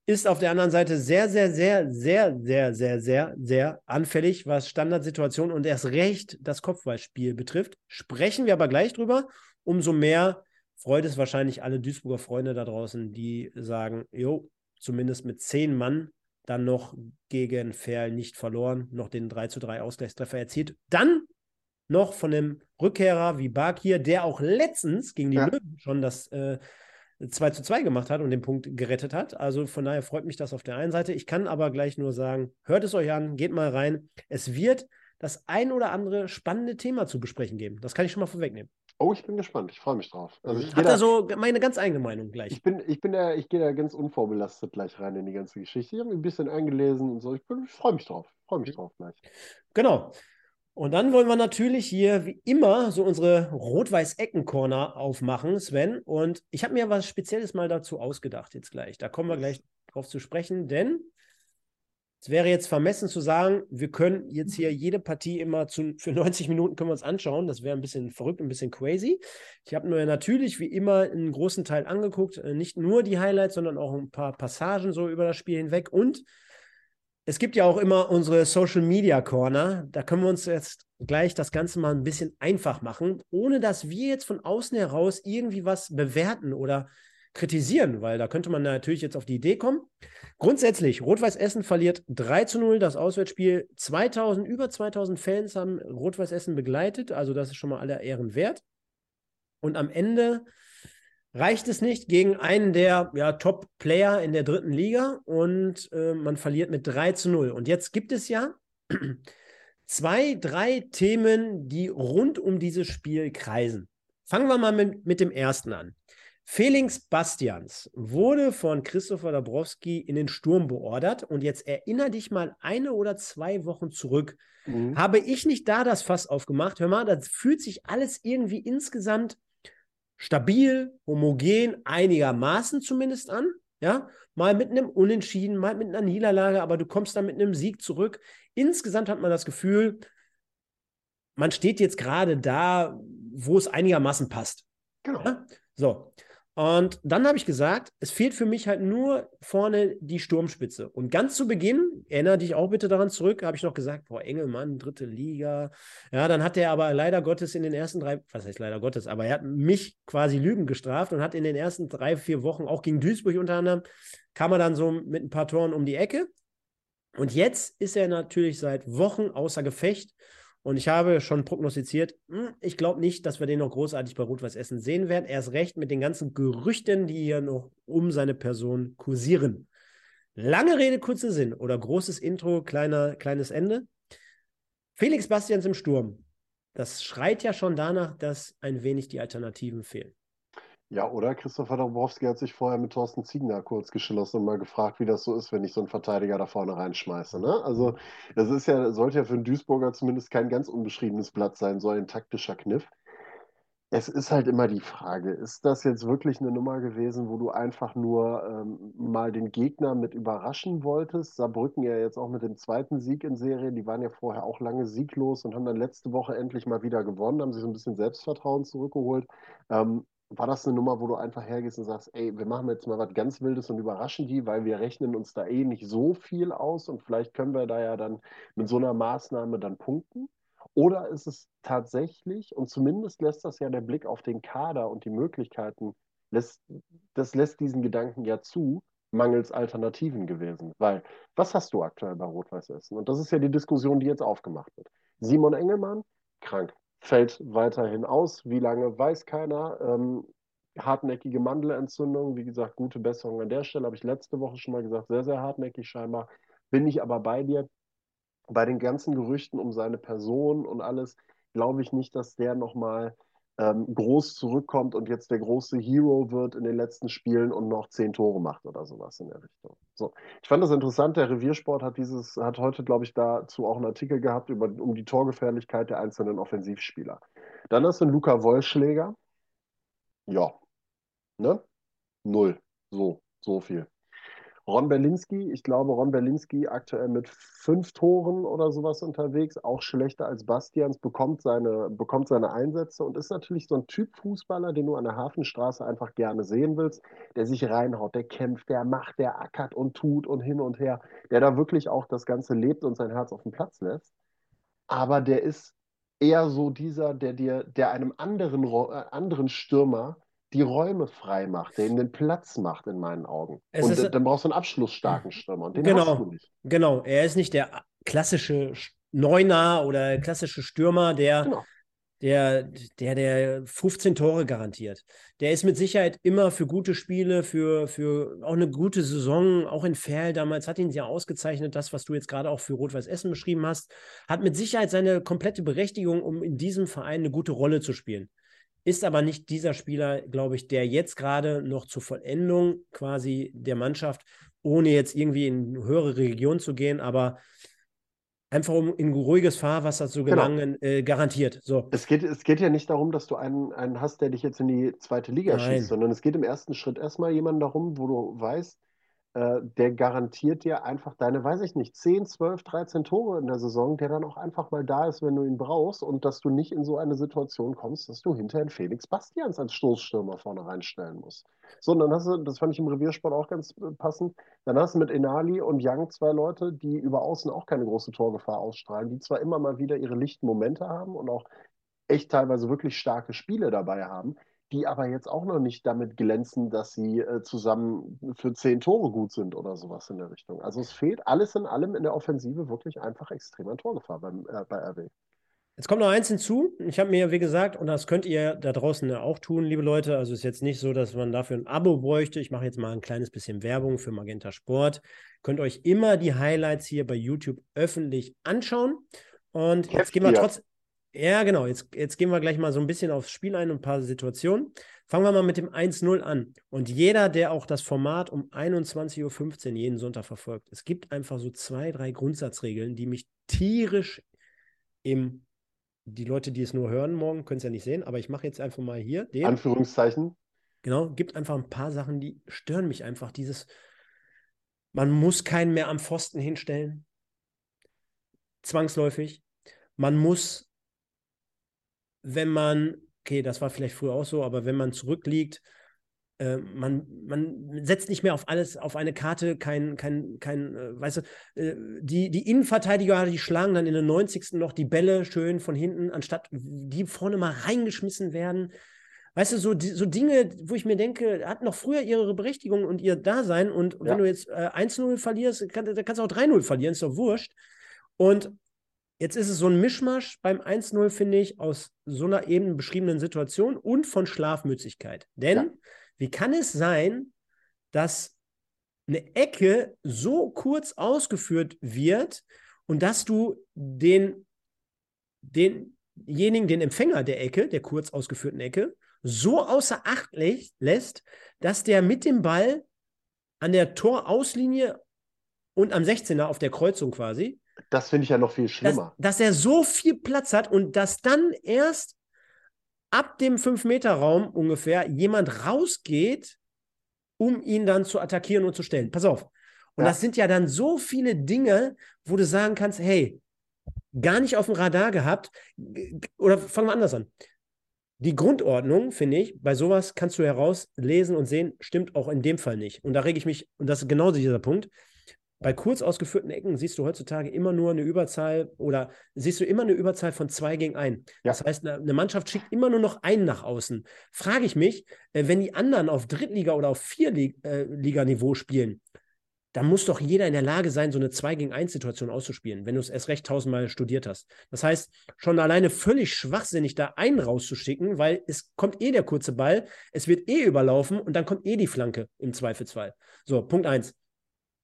ist auf der anderen Seite sehr, sehr, sehr, sehr, sehr, sehr, sehr, sehr anfällig, was Standardsituationen und erst recht das Kopfballspiel betrifft. Sprechen wir aber gleich drüber. Umso mehr freut es wahrscheinlich alle Duisburger Freunde da draußen, die sagen, jo, zumindest mit zehn Mann dann noch gegen Ferl nicht verloren, noch den 3 zu 3 Ausgleichstreffer erzielt. Dann noch von einem Rückkehrer wie Bakir, der auch letztens gegen die ja. Löwen schon das äh, 2 zu 2 gemacht hat und den Punkt gerettet hat. Also von daher freut mich das auf der einen Seite. Ich kann aber gleich nur sagen, hört es euch an, geht mal rein. Es wird das ein oder andere spannende Thema zu besprechen geben. Das kann ich schon mal vorwegnehmen. Oh, ich bin gespannt. Ich freue mich drauf. Also ich Hat er so meine ganz eigene Meinung gleich? Ich bin, ich bin da, ich gehe da ganz unvorbelastet gleich rein in die ganze Geschichte. Ich habe mich ein bisschen eingelesen und so. Ich, ich freue mich drauf. Freue mich drauf gleich. Genau. Und dann wollen wir natürlich hier wie immer so unsere Rot-Weiß-Ecken-Corner aufmachen, Sven. Und ich habe mir was Spezielles mal dazu ausgedacht jetzt gleich. Da kommen wir gleich drauf zu sprechen, denn es wäre jetzt vermessen zu sagen, wir können jetzt hier jede Partie immer zu, für 90 Minuten können wir uns anschauen. Das wäre ein bisschen verrückt, ein bisschen crazy. Ich habe mir natürlich wie immer einen großen Teil angeguckt. Äh, nicht nur die Highlights, sondern auch ein paar Passagen so über das Spiel hinweg und es gibt ja auch immer unsere Social Media Corner. Da können wir uns jetzt gleich das Ganze mal ein bisschen einfach machen, ohne dass wir jetzt von außen heraus irgendwie was bewerten oder kritisieren, weil da könnte man natürlich jetzt auf die Idee kommen. Grundsätzlich, Rot-Weiß Essen verliert 3 zu 0 das Auswärtsspiel. 2000, über 2000 Fans haben Rot-Weiß Essen begleitet, also das ist schon mal aller Ehren wert. Und am Ende reicht es nicht gegen einen der ja, Top-Player in der dritten Liga und äh, man verliert mit 3 zu 0. Und jetzt gibt es ja zwei, drei Themen, die rund um dieses Spiel kreisen. Fangen wir mal mit, mit dem ersten an. Felix Bastians wurde von Christopher Dabrowski in den Sturm beordert und jetzt erinnere dich mal eine oder zwei Wochen zurück. Mhm. Habe ich nicht da das Fass aufgemacht? Hör mal, das fühlt sich alles irgendwie insgesamt stabil, homogen, einigermaßen zumindest an. Ja, mal mit einem Unentschieden, mal mit einer Niederlage, aber du kommst dann mit einem Sieg zurück. Insgesamt hat man das Gefühl, man steht jetzt gerade da, wo es einigermaßen passt. Genau. Ja? So. Und dann habe ich gesagt, es fehlt für mich halt nur vorne die Sturmspitze. Und ganz zu Beginn, erinnere dich auch bitte daran zurück, habe ich noch gesagt, boah, Engelmann, dritte Liga. Ja, dann hat er aber leider Gottes in den ersten drei, was heißt leider Gottes, aber er hat mich quasi Lügen gestraft und hat in den ersten drei, vier Wochen, auch gegen Duisburg unter anderem, kam er dann so mit ein paar Toren um die Ecke. Und jetzt ist er natürlich seit Wochen außer Gefecht. Und ich habe schon prognostiziert, hm, ich glaube nicht, dass wir den noch großartig bei Rot-Weiß Essen sehen werden. Erst recht mit den ganzen Gerüchten, die hier noch um seine Person kursieren. Lange Rede, kurzer Sinn oder großes Intro, kleiner, kleines Ende. Felix Bastians im Sturm. Das schreit ja schon danach, dass ein wenig die Alternativen fehlen. Ja, oder Christopher Dabrowski hat sich vorher mit Thorsten Ziegner kurz geschlossen und mal gefragt, wie das so ist, wenn ich so einen Verteidiger da vorne reinschmeiße. Ne? Also, das ist ja, sollte ja für einen Duisburger zumindest kein ganz unbeschriebenes Blatt sein, so ein taktischer Kniff. Es ist halt immer die Frage, ist das jetzt wirklich eine Nummer gewesen, wo du einfach nur ähm, mal den Gegner mit überraschen wolltest? Saarbrücken ja jetzt auch mit dem zweiten Sieg in Serie, die waren ja vorher auch lange sieglos und haben dann letzte Woche endlich mal wieder gewonnen, haben sich so ein bisschen Selbstvertrauen zurückgeholt. Ähm, war das eine Nummer, wo du einfach hergehst und sagst, ey, wir machen jetzt mal was ganz Wildes und überraschen die, weil wir rechnen uns da eh nicht so viel aus und vielleicht können wir da ja dann mit so einer Maßnahme dann punkten? Oder ist es tatsächlich, und zumindest lässt das ja der Blick auf den Kader und die Möglichkeiten, lässt, das lässt diesen Gedanken ja zu, mangels Alternativen gewesen. Weil, was hast du aktuell bei Rot-Weiß Essen? Und das ist ja die Diskussion, die jetzt aufgemacht wird. Simon Engelmann, krank fällt weiterhin aus. Wie lange, weiß keiner. Ähm, hartnäckige Mandelentzündung, wie gesagt, gute Besserung an der Stelle, habe ich letzte Woche schon mal gesagt, sehr, sehr hartnäckig scheinbar. Bin ich aber bei dir. Bei den ganzen Gerüchten um seine Person und alles, glaube ich nicht, dass der nochmal ähm, groß zurückkommt und jetzt der große Hero wird in den letzten Spielen und noch zehn Tore macht oder sowas in der Richtung. So. Ich fand das interessant, der Reviersport hat dieses, hat heute, glaube ich, dazu auch einen Artikel gehabt über, um die Torgefährlichkeit der einzelnen Offensivspieler. Dann hast du Luca Wollschläger. Ja. Ne? Null. So, so viel. Ron Berlinski, ich glaube, Ron Berlinski aktuell mit fünf Toren oder sowas unterwegs, auch schlechter als Bastians, bekommt seine, bekommt seine Einsätze und ist natürlich so ein Typ Fußballer, den du an der Hafenstraße einfach gerne sehen willst, der sich reinhaut, der kämpft, der macht, der ackert und tut und hin und her, der da wirklich auch das Ganze lebt und sein Herz auf den Platz lässt. Aber der ist eher so dieser, der dir, der einem anderen, äh, anderen Stürmer die Räume frei macht, der ihm den Platz macht in meinen Augen. Es und ist, dann brauchst du einen abschlussstarken Stürmer. Und den genau, du nicht. Genau, er ist nicht der klassische Neuner oder klassische Stürmer, der, genau. der, der, der 15 Tore garantiert. Der ist mit Sicherheit immer für gute Spiele, für, für auch eine gute Saison, auch in Ferl damals hat ihn ja ausgezeichnet, das, was du jetzt gerade auch für Rot-Weiß Essen beschrieben hast, hat mit Sicherheit seine komplette Berechtigung, um in diesem Verein eine gute Rolle zu spielen ist aber nicht dieser Spieler, glaube ich, der jetzt gerade noch zur Vollendung quasi der Mannschaft, ohne jetzt irgendwie in höhere Region zu gehen, aber einfach um in ruhiges Fahrwasser zu genau. gelangen, genau. äh, garantiert. So. Es, geht, es geht ja nicht darum, dass du einen, einen hast, der dich jetzt in die zweite Liga Nein. schießt, sondern es geht im ersten Schritt erstmal jemanden darum, wo du weißt, äh, der garantiert dir einfach deine, weiß ich nicht, 10, 12, 13 Tore in der Saison, der dann auch einfach mal da ist, wenn du ihn brauchst und dass du nicht in so eine Situation kommst, dass du hinterher Felix Bastians als Stoßstürmer vorne reinstellen musst. So, und dann hast du, das fand ich im Reviersport auch ganz äh, passend, dann hast du mit Enali und Young zwei Leute, die über außen auch keine große Torgefahr ausstrahlen, die zwar immer mal wieder ihre lichten Momente haben und auch echt teilweise wirklich starke Spiele dabei haben, die aber jetzt auch noch nicht damit glänzen, dass sie äh, zusammen für zehn Tore gut sind oder sowas in der Richtung. Also es fehlt alles in allem in der Offensive wirklich einfach extrem an Torgefahr beim, äh, bei RW. Jetzt kommt noch eins hinzu. Ich habe mir, wie gesagt, und das könnt ihr da draußen auch tun, liebe Leute. Also es ist jetzt nicht so, dass man dafür ein Abo bräuchte. Ich mache jetzt mal ein kleines bisschen Werbung für Magenta Sport. Könnt euch immer die Highlights hier bei YouTube öffentlich anschauen. Und jetzt gehen wir trotzdem. Ja, genau. Jetzt, jetzt gehen wir gleich mal so ein bisschen aufs Spiel ein und ein paar Situationen. Fangen wir mal mit dem 1-0 an. Und jeder, der auch das Format um 21.15 Uhr jeden Sonntag verfolgt, es gibt einfach so zwei, drei Grundsatzregeln, die mich tierisch im. Die Leute, die es nur hören morgen, können es ja nicht sehen, aber ich mache jetzt einfach mal hier den. Anführungszeichen. Genau, gibt einfach ein paar Sachen, die stören mich einfach. Dieses, man muss keinen mehr am Pfosten hinstellen. Zwangsläufig. Man muss wenn man, okay, das war vielleicht früher auch so, aber wenn man zurückliegt, äh, man, man setzt nicht mehr auf alles, auf eine Karte, kein, kein, kein, äh, weißt du, äh, die, die Innenverteidiger, die schlagen dann in der 90. noch die Bälle schön von hinten, anstatt die vorne mal reingeschmissen werden. Weißt du, so, so Dinge, wo ich mir denke, hat noch früher ihre Berechtigung und ihr Dasein. Und ja. wenn du jetzt äh, 1-0 verlierst, kann, dann kannst du auch 3-0 verlieren, ist doch wurscht. Und Jetzt ist es so ein Mischmasch beim 1-0, finde ich, aus so einer eben beschriebenen Situation und von Schlafmützigkeit. Denn ja. wie kann es sein, dass eine Ecke so kurz ausgeführt wird und dass du den, denjenigen, den Empfänger der Ecke, der kurz ausgeführten Ecke, so außer Acht lässt, dass der mit dem Ball an der Torauslinie und am 16er auf der Kreuzung quasi das finde ich ja noch viel schlimmer. Dass, dass er so viel Platz hat und dass dann erst ab dem 5-Meter-Raum ungefähr jemand rausgeht, um ihn dann zu attackieren und zu stellen. Pass auf. Und ja. das sind ja dann so viele Dinge, wo du sagen kannst, hey, gar nicht auf dem Radar gehabt. Oder fangen wir anders an. Die Grundordnung, finde ich, bei sowas kannst du herauslesen und sehen, stimmt auch in dem Fall nicht. Und da rege ich mich, und das ist genau dieser Punkt, bei kurz ausgeführten Ecken siehst du heutzutage immer nur eine Überzahl oder siehst du immer eine Überzahl von zwei gegen ein. Ja. Das heißt, eine Mannschaft schickt immer nur noch einen nach außen. Frage ich mich, äh, wenn die anderen auf Drittliga- oder auf Vierliga-Niveau äh, spielen, dann muss doch jeder in der Lage sein, so eine 2 gegen 1 Situation auszuspielen, wenn du es erst recht tausendmal studiert hast. Das heißt, schon alleine völlig schwachsinnig, da einen rauszuschicken, weil es kommt eh der kurze Ball, es wird eh überlaufen und dann kommt eh die Flanke im Zweifelsfall. So, Punkt 1.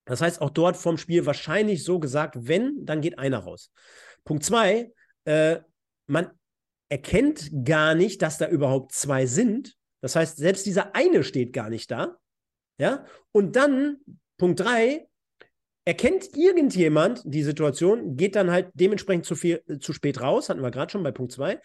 Das heißt, auch dort vom Spiel wahrscheinlich so gesagt, wenn, dann geht einer raus. Punkt zwei, äh, man erkennt gar nicht, dass da überhaupt zwei sind. Das heißt, selbst dieser eine steht gar nicht da. Ja, und dann, Punkt drei, erkennt irgendjemand die Situation, geht dann halt dementsprechend zu, viel, zu spät raus, hatten wir gerade schon bei Punkt zwei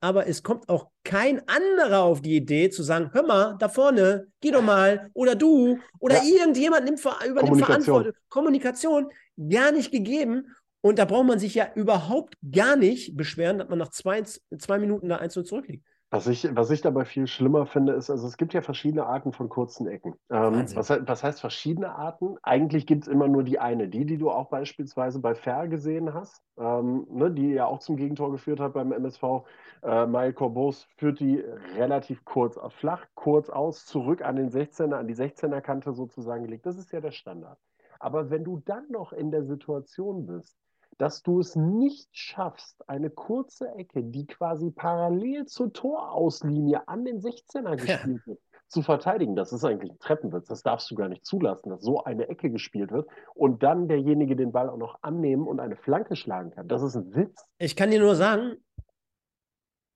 aber es kommt auch kein anderer auf die Idee zu sagen, hör mal, da vorne, geh doch mal, oder du, oder ja. irgendjemand nimmt übernimmt Verantwortung. Kommunikation gar nicht gegeben. Und da braucht man sich ja überhaupt gar nicht beschweren, dass man nach zwei, zwei Minuten da 1 zurückliegt. Was ich, was ich dabei viel schlimmer finde, ist, also es gibt ja verschiedene Arten von kurzen Ecken. Ähm, was, was, heißt verschiedene Arten? Eigentlich gibt es immer nur die eine, die, die du auch beispielsweise bei Fer gesehen hast, ähm, ne, die ja auch zum Gegentor geführt hat beim MSV. Äh, Mael Corbos führt die relativ kurz flach, kurz aus, zurück an den 16er, an die 16er-Kante sozusagen gelegt. Das ist ja der Standard. Aber wenn du dann noch in der Situation bist, dass du es nicht schaffst, eine kurze Ecke, die quasi parallel zur Torauslinie an den 16er gespielt ja. wird, zu verteidigen. Das ist eigentlich ein Treppenwitz. Das darfst du gar nicht zulassen, dass so eine Ecke gespielt wird und dann derjenige den Ball auch noch annehmen und eine Flanke schlagen kann. Das ist ein Witz. Ich kann dir nur sagen,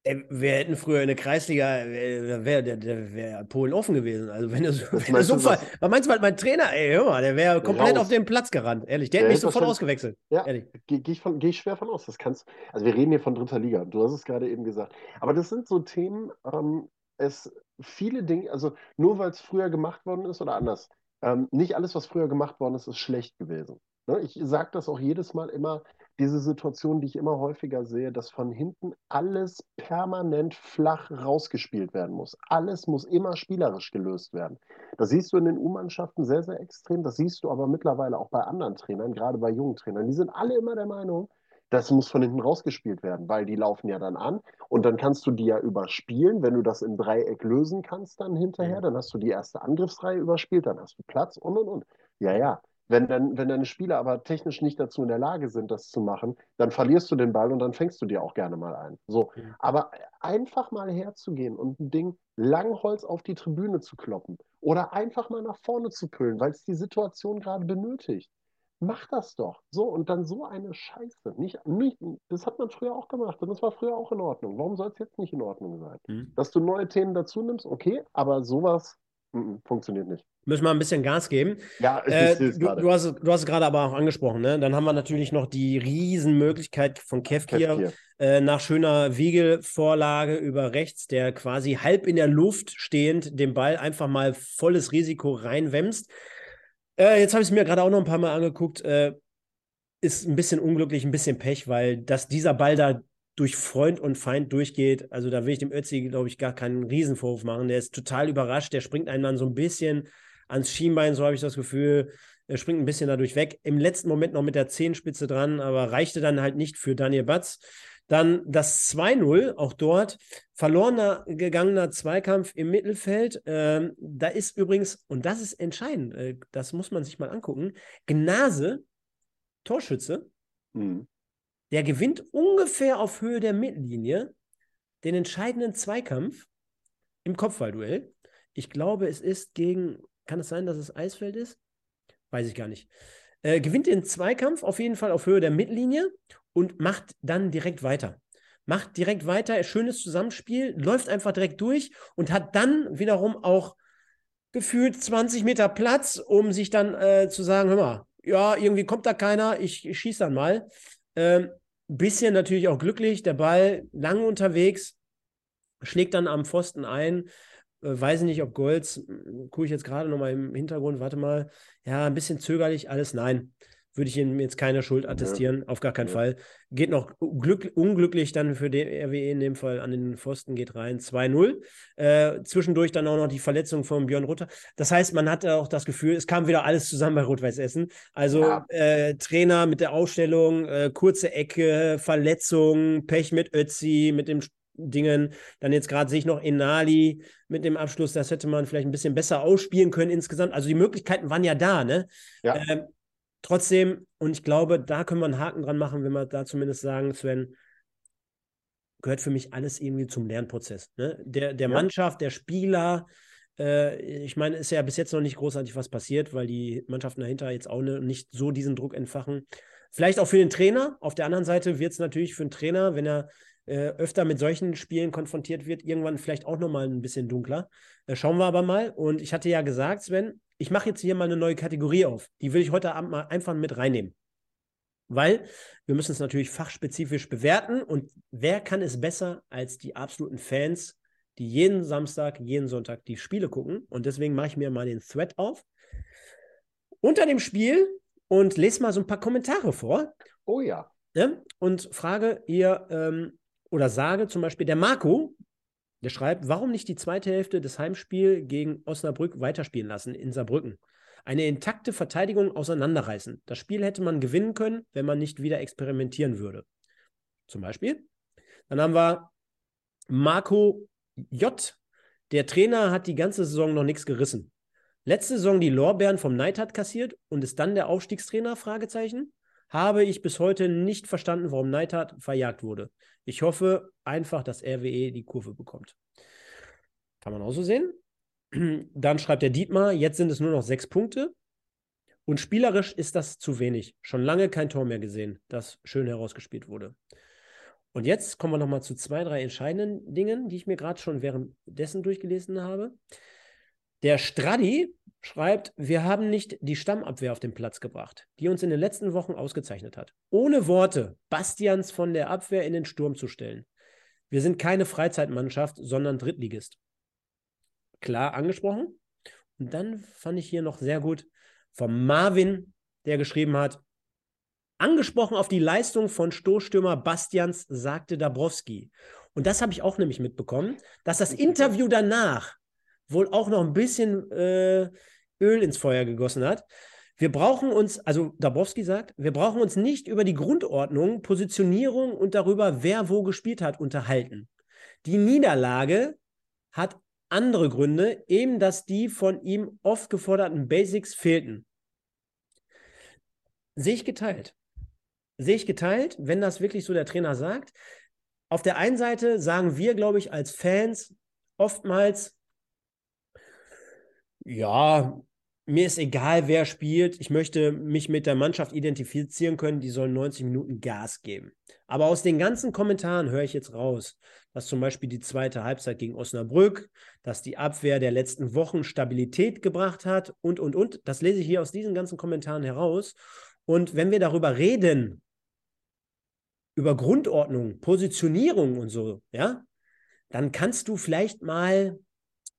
wir hätten früher in der Kreisliga, wäre der, der wär Polen offen gewesen. Also wenn er so, wenn er so was meinst du, mein Trainer, ey, hör mal, der wäre komplett raus. auf den Platz gerannt, ehrlich. Der, der hätte mich sofort ausgewechselt. Ja, gehe geh ich, geh ich schwer von aus. Das kannst, also wir reden hier von dritter Liga, du hast es gerade eben gesagt. Aber das sind so Themen, ähm, es viele Dinge, also nur weil es früher gemacht worden ist oder anders, ähm, nicht alles, was früher gemacht worden ist, ist schlecht gewesen. Ne? Ich sage das auch jedes Mal immer, diese Situation, die ich immer häufiger sehe, dass von hinten alles permanent flach rausgespielt werden muss. Alles muss immer spielerisch gelöst werden. Das siehst du in den U-Mannschaften sehr, sehr extrem. Das siehst du aber mittlerweile auch bei anderen Trainern, gerade bei jungen Trainern. Die sind alle immer der Meinung, das muss von hinten rausgespielt werden, weil die laufen ja dann an und dann kannst du die ja überspielen. Wenn du das im Dreieck lösen kannst dann hinterher, dann hast du die erste Angriffsreihe überspielt, dann hast du Platz und und und. Ja, ja. Wenn, dann, wenn deine Spieler aber technisch nicht dazu in der Lage sind, das zu machen, dann verlierst du den Ball und dann fängst du dir auch gerne mal ein. So. Aber einfach mal herzugehen und ein Ding Langholz auf die Tribüne zu kloppen oder einfach mal nach vorne zu püllen, weil es die Situation gerade benötigt. Mach das doch. So, und dann so eine Scheiße. Nicht, nicht, das hat man früher auch gemacht und das war früher auch in Ordnung. Warum soll es jetzt nicht in Ordnung sein? Mhm. Dass du neue Themen dazu nimmst, okay, aber sowas funktioniert nicht. Müssen wir ein bisschen Gas geben. Ja, äh, du, du, hast, du hast es gerade aber auch angesprochen. Ne? Dann haben wir natürlich noch die Riesenmöglichkeit von Kevkir äh, nach schöner Wiegelvorlage über rechts, der quasi halb in der Luft stehend den Ball einfach mal volles Risiko reinwämst. Äh, jetzt habe ich es mir gerade auch noch ein paar Mal angeguckt. Äh, ist ein bisschen unglücklich, ein bisschen Pech, weil dass dieser Ball da durch Freund und Feind durchgeht. Also da will ich dem Ötzi, glaube ich, gar keinen Riesenvorwurf machen. Der ist total überrascht. Der springt einem dann so ein bisschen ans Schienbein, so habe ich das Gefühl. Er springt ein bisschen dadurch weg. Im letzten Moment noch mit der Zehenspitze dran, aber reichte dann halt nicht für Daniel Batz. Dann das 2-0, auch dort. Verlorener gegangener Zweikampf im Mittelfeld. Ähm, da ist übrigens, und das ist entscheidend, äh, das muss man sich mal angucken, Gnase, Torschütze. Mhm. Der gewinnt ungefähr auf Höhe der Mittellinie den entscheidenden Zweikampf im Kopfballduell. Ich glaube, es ist gegen, kann es sein, dass es Eisfeld ist? Weiß ich gar nicht. Äh, gewinnt den Zweikampf auf jeden Fall auf Höhe der Mittellinie und macht dann direkt weiter. Macht direkt weiter, schönes Zusammenspiel, läuft einfach direkt durch und hat dann wiederum auch gefühlt 20 Meter Platz, um sich dann äh, zu sagen, hör mal, ja, irgendwie kommt da keiner, ich, ich schieße dann mal. Ähm, bisschen natürlich auch glücklich, der Ball lange unterwegs, schlägt dann am Pfosten ein. Äh, weiß ich nicht, ob Golds, gucke ich jetzt gerade nochmal im Hintergrund, warte mal, ja, ein bisschen zögerlich, alles nein würde ich ihm jetzt keine Schuld attestieren, ja. auf gar keinen ja. Fall. Geht noch glück, unglücklich dann für den RWE in dem Fall an den Pfosten, geht rein, 2-0. Äh, zwischendurch dann auch noch die Verletzung von Björn Rutter. Das heißt, man hatte auch das Gefühl, es kam wieder alles zusammen bei Rot-Weiß Essen. Also ja. äh, Trainer mit der Ausstellung, äh, kurze Ecke, Verletzung, Pech mit Ötzi, mit dem Dingen. Dann jetzt gerade sehe ich noch Enali mit dem Abschluss. Das hätte man vielleicht ein bisschen besser ausspielen können insgesamt. Also die Möglichkeiten waren ja da, ne? Ja. Ähm, Trotzdem, und ich glaube, da können wir einen Haken dran machen, wenn wir da zumindest sagen, Sven, gehört für mich alles irgendwie zum Lernprozess. Ne? Der, der ja. Mannschaft, der Spieler, äh, ich meine, ist ja bis jetzt noch nicht großartig was passiert, weil die Mannschaften dahinter jetzt auch ne, nicht so diesen Druck entfachen. Vielleicht auch für den Trainer. Auf der anderen Seite wird es natürlich für den Trainer, wenn er äh, öfter mit solchen Spielen konfrontiert wird, irgendwann vielleicht auch nochmal ein bisschen dunkler. Äh, schauen wir aber mal. Und ich hatte ja gesagt, Sven, ich mache jetzt hier mal eine neue Kategorie auf. Die will ich heute Abend mal einfach mit reinnehmen. Weil wir müssen es natürlich fachspezifisch bewerten und wer kann es besser als die absoluten Fans, die jeden Samstag, jeden Sonntag die Spiele gucken. Und deswegen mache ich mir mal den Thread auf unter dem Spiel und lese mal so ein paar Kommentare vor. Oh ja. ja und frage ihr ähm, oder sage zum Beispiel, der Marco, der schreibt, warum nicht die zweite Hälfte des Heimspiels gegen Osnabrück weiterspielen lassen in Saarbrücken? Eine intakte Verteidigung auseinanderreißen. Das Spiel hätte man gewinnen können, wenn man nicht wieder experimentieren würde. Zum Beispiel. Dann haben wir Marco J. Der Trainer hat die ganze Saison noch nichts gerissen. Letzte Saison die Lorbeeren vom Neidhardt kassiert und ist dann der Aufstiegstrainer? Fragezeichen. Habe ich bis heute nicht verstanden, warum Neidhardt verjagt wurde. Ich hoffe einfach, dass RWE die Kurve bekommt. Kann man auch so sehen. Dann schreibt der Dietmar, jetzt sind es nur noch sechs Punkte. Und spielerisch ist das zu wenig. Schon lange kein Tor mehr gesehen, das schön herausgespielt wurde. Und jetzt kommen wir nochmal zu zwei, drei entscheidenden Dingen, die ich mir gerade schon währenddessen durchgelesen habe. Der Stradi schreibt, wir haben nicht die Stammabwehr auf den Platz gebracht, die uns in den letzten Wochen ausgezeichnet hat. Ohne Worte Bastians von der Abwehr in den Sturm zu stellen. Wir sind keine Freizeitmannschaft, sondern Drittligist. Klar angesprochen. Und dann fand ich hier noch sehr gut vom Marvin, der geschrieben hat, angesprochen auf die Leistung von Stoßstürmer Bastians, sagte Dabrowski. Und das habe ich auch nämlich mitbekommen, dass das Interview danach wohl auch noch ein bisschen äh, Öl ins Feuer gegossen hat. Wir brauchen uns, also Dabrowski sagt, wir brauchen uns nicht über die Grundordnung, Positionierung und darüber, wer wo gespielt hat, unterhalten. Die Niederlage hat andere Gründe, eben dass die von ihm oft geforderten Basics fehlten. Sehe ich geteilt. Sehe ich geteilt, wenn das wirklich so der Trainer sagt. Auf der einen Seite sagen wir, glaube ich, als Fans oftmals, ja, mir ist egal, wer spielt. Ich möchte mich mit der Mannschaft identifizieren können. Die sollen 90 Minuten Gas geben. Aber aus den ganzen Kommentaren höre ich jetzt raus, dass zum Beispiel die zweite Halbzeit gegen Osnabrück, dass die Abwehr der letzten Wochen Stabilität gebracht hat und, und, und. Das lese ich hier aus diesen ganzen Kommentaren heraus. Und wenn wir darüber reden, über Grundordnung, Positionierung und so, ja, dann kannst du vielleicht mal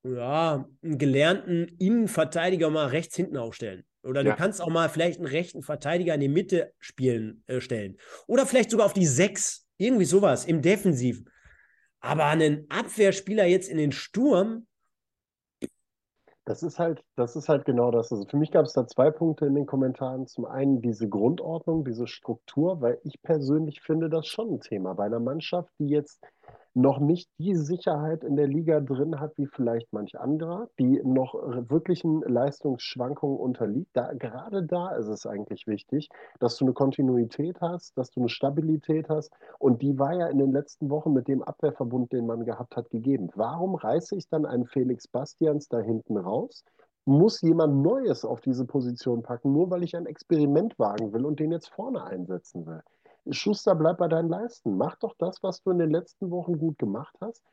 ja, einen gelernten Innenverteidiger mal rechts hinten aufstellen. Oder ja. du kannst auch mal vielleicht einen rechten Verteidiger in die Mitte spielen, äh, stellen. Oder vielleicht sogar auf die Sechs. Irgendwie sowas im Defensiv. Aber einen Abwehrspieler jetzt in den Sturm. Das ist halt, das ist halt genau das. Also für mich gab es da zwei Punkte in den Kommentaren. Zum einen diese Grundordnung, diese Struktur, weil ich persönlich finde das schon ein Thema bei einer Mannschaft, die jetzt noch nicht die Sicherheit in der Liga drin hat, wie vielleicht manch anderer, die noch wirklichen Leistungsschwankungen unterliegt. Da, gerade da ist es eigentlich wichtig, dass du eine Kontinuität hast, dass du eine Stabilität hast. Und die war ja in den letzten Wochen mit dem Abwehrverbund, den man gehabt hat, gegeben. Warum reiße ich dann einen Felix Bastians da hinten raus? Muss jemand Neues auf diese Position packen, nur weil ich ein Experiment wagen will und den jetzt vorne einsetzen will? Schuster, bleib bei deinen Leisten. Mach doch das, was du in den letzten Wochen gut gemacht hast.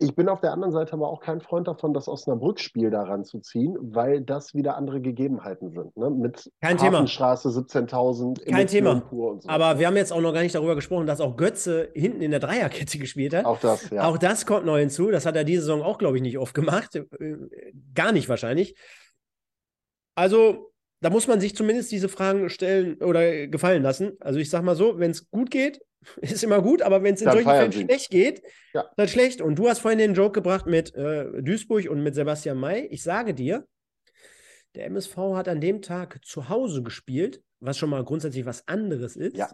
Ich bin auf der anderen Seite aber auch kein Freund davon, das Osnabrück-Spiel daran zu ziehen, weil das wieder andere Gegebenheiten sind. Ne? Mit Kein Hafenstraße 17.000. Kein Thema. So. Aber wir haben jetzt auch noch gar nicht darüber gesprochen, dass auch Götze hinten in der Dreierkette gespielt hat. Auch das, ja. Auch das kommt neu hinzu. Das hat er diese Saison auch, glaube ich, nicht oft gemacht. Äh, Gar nicht wahrscheinlich. Also, da muss man sich zumindest diese Fragen stellen oder gefallen lassen. Also, ich sag mal so, wenn es gut geht, ist immer gut, aber wenn es in Dann solchen Fällen sie. schlecht geht, Ja. dann schlecht. Und du hast vorhin den Joke gebracht mit äh, Duisburg und mit Sebastian May. Ich sage dir, der MSV hat an dem Tag zu Hause gespielt, was schon mal grundsätzlich was anderes ist. Ja.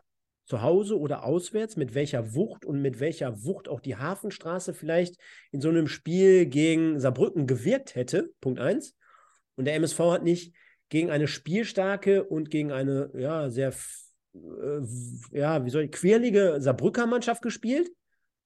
Zu Hause oder auswärts, mit welcher Wucht und mit welcher Wucht auch die Hafenstraße vielleicht in so einem Spiel gegen Saarbrücken gewirkt hätte. Punkt eins. Und der MSV hat nicht gegen eine spielstarke und gegen eine ja, sehr, äh, ja, wie soll ich, quirlige Saarbrücker Mannschaft gespielt,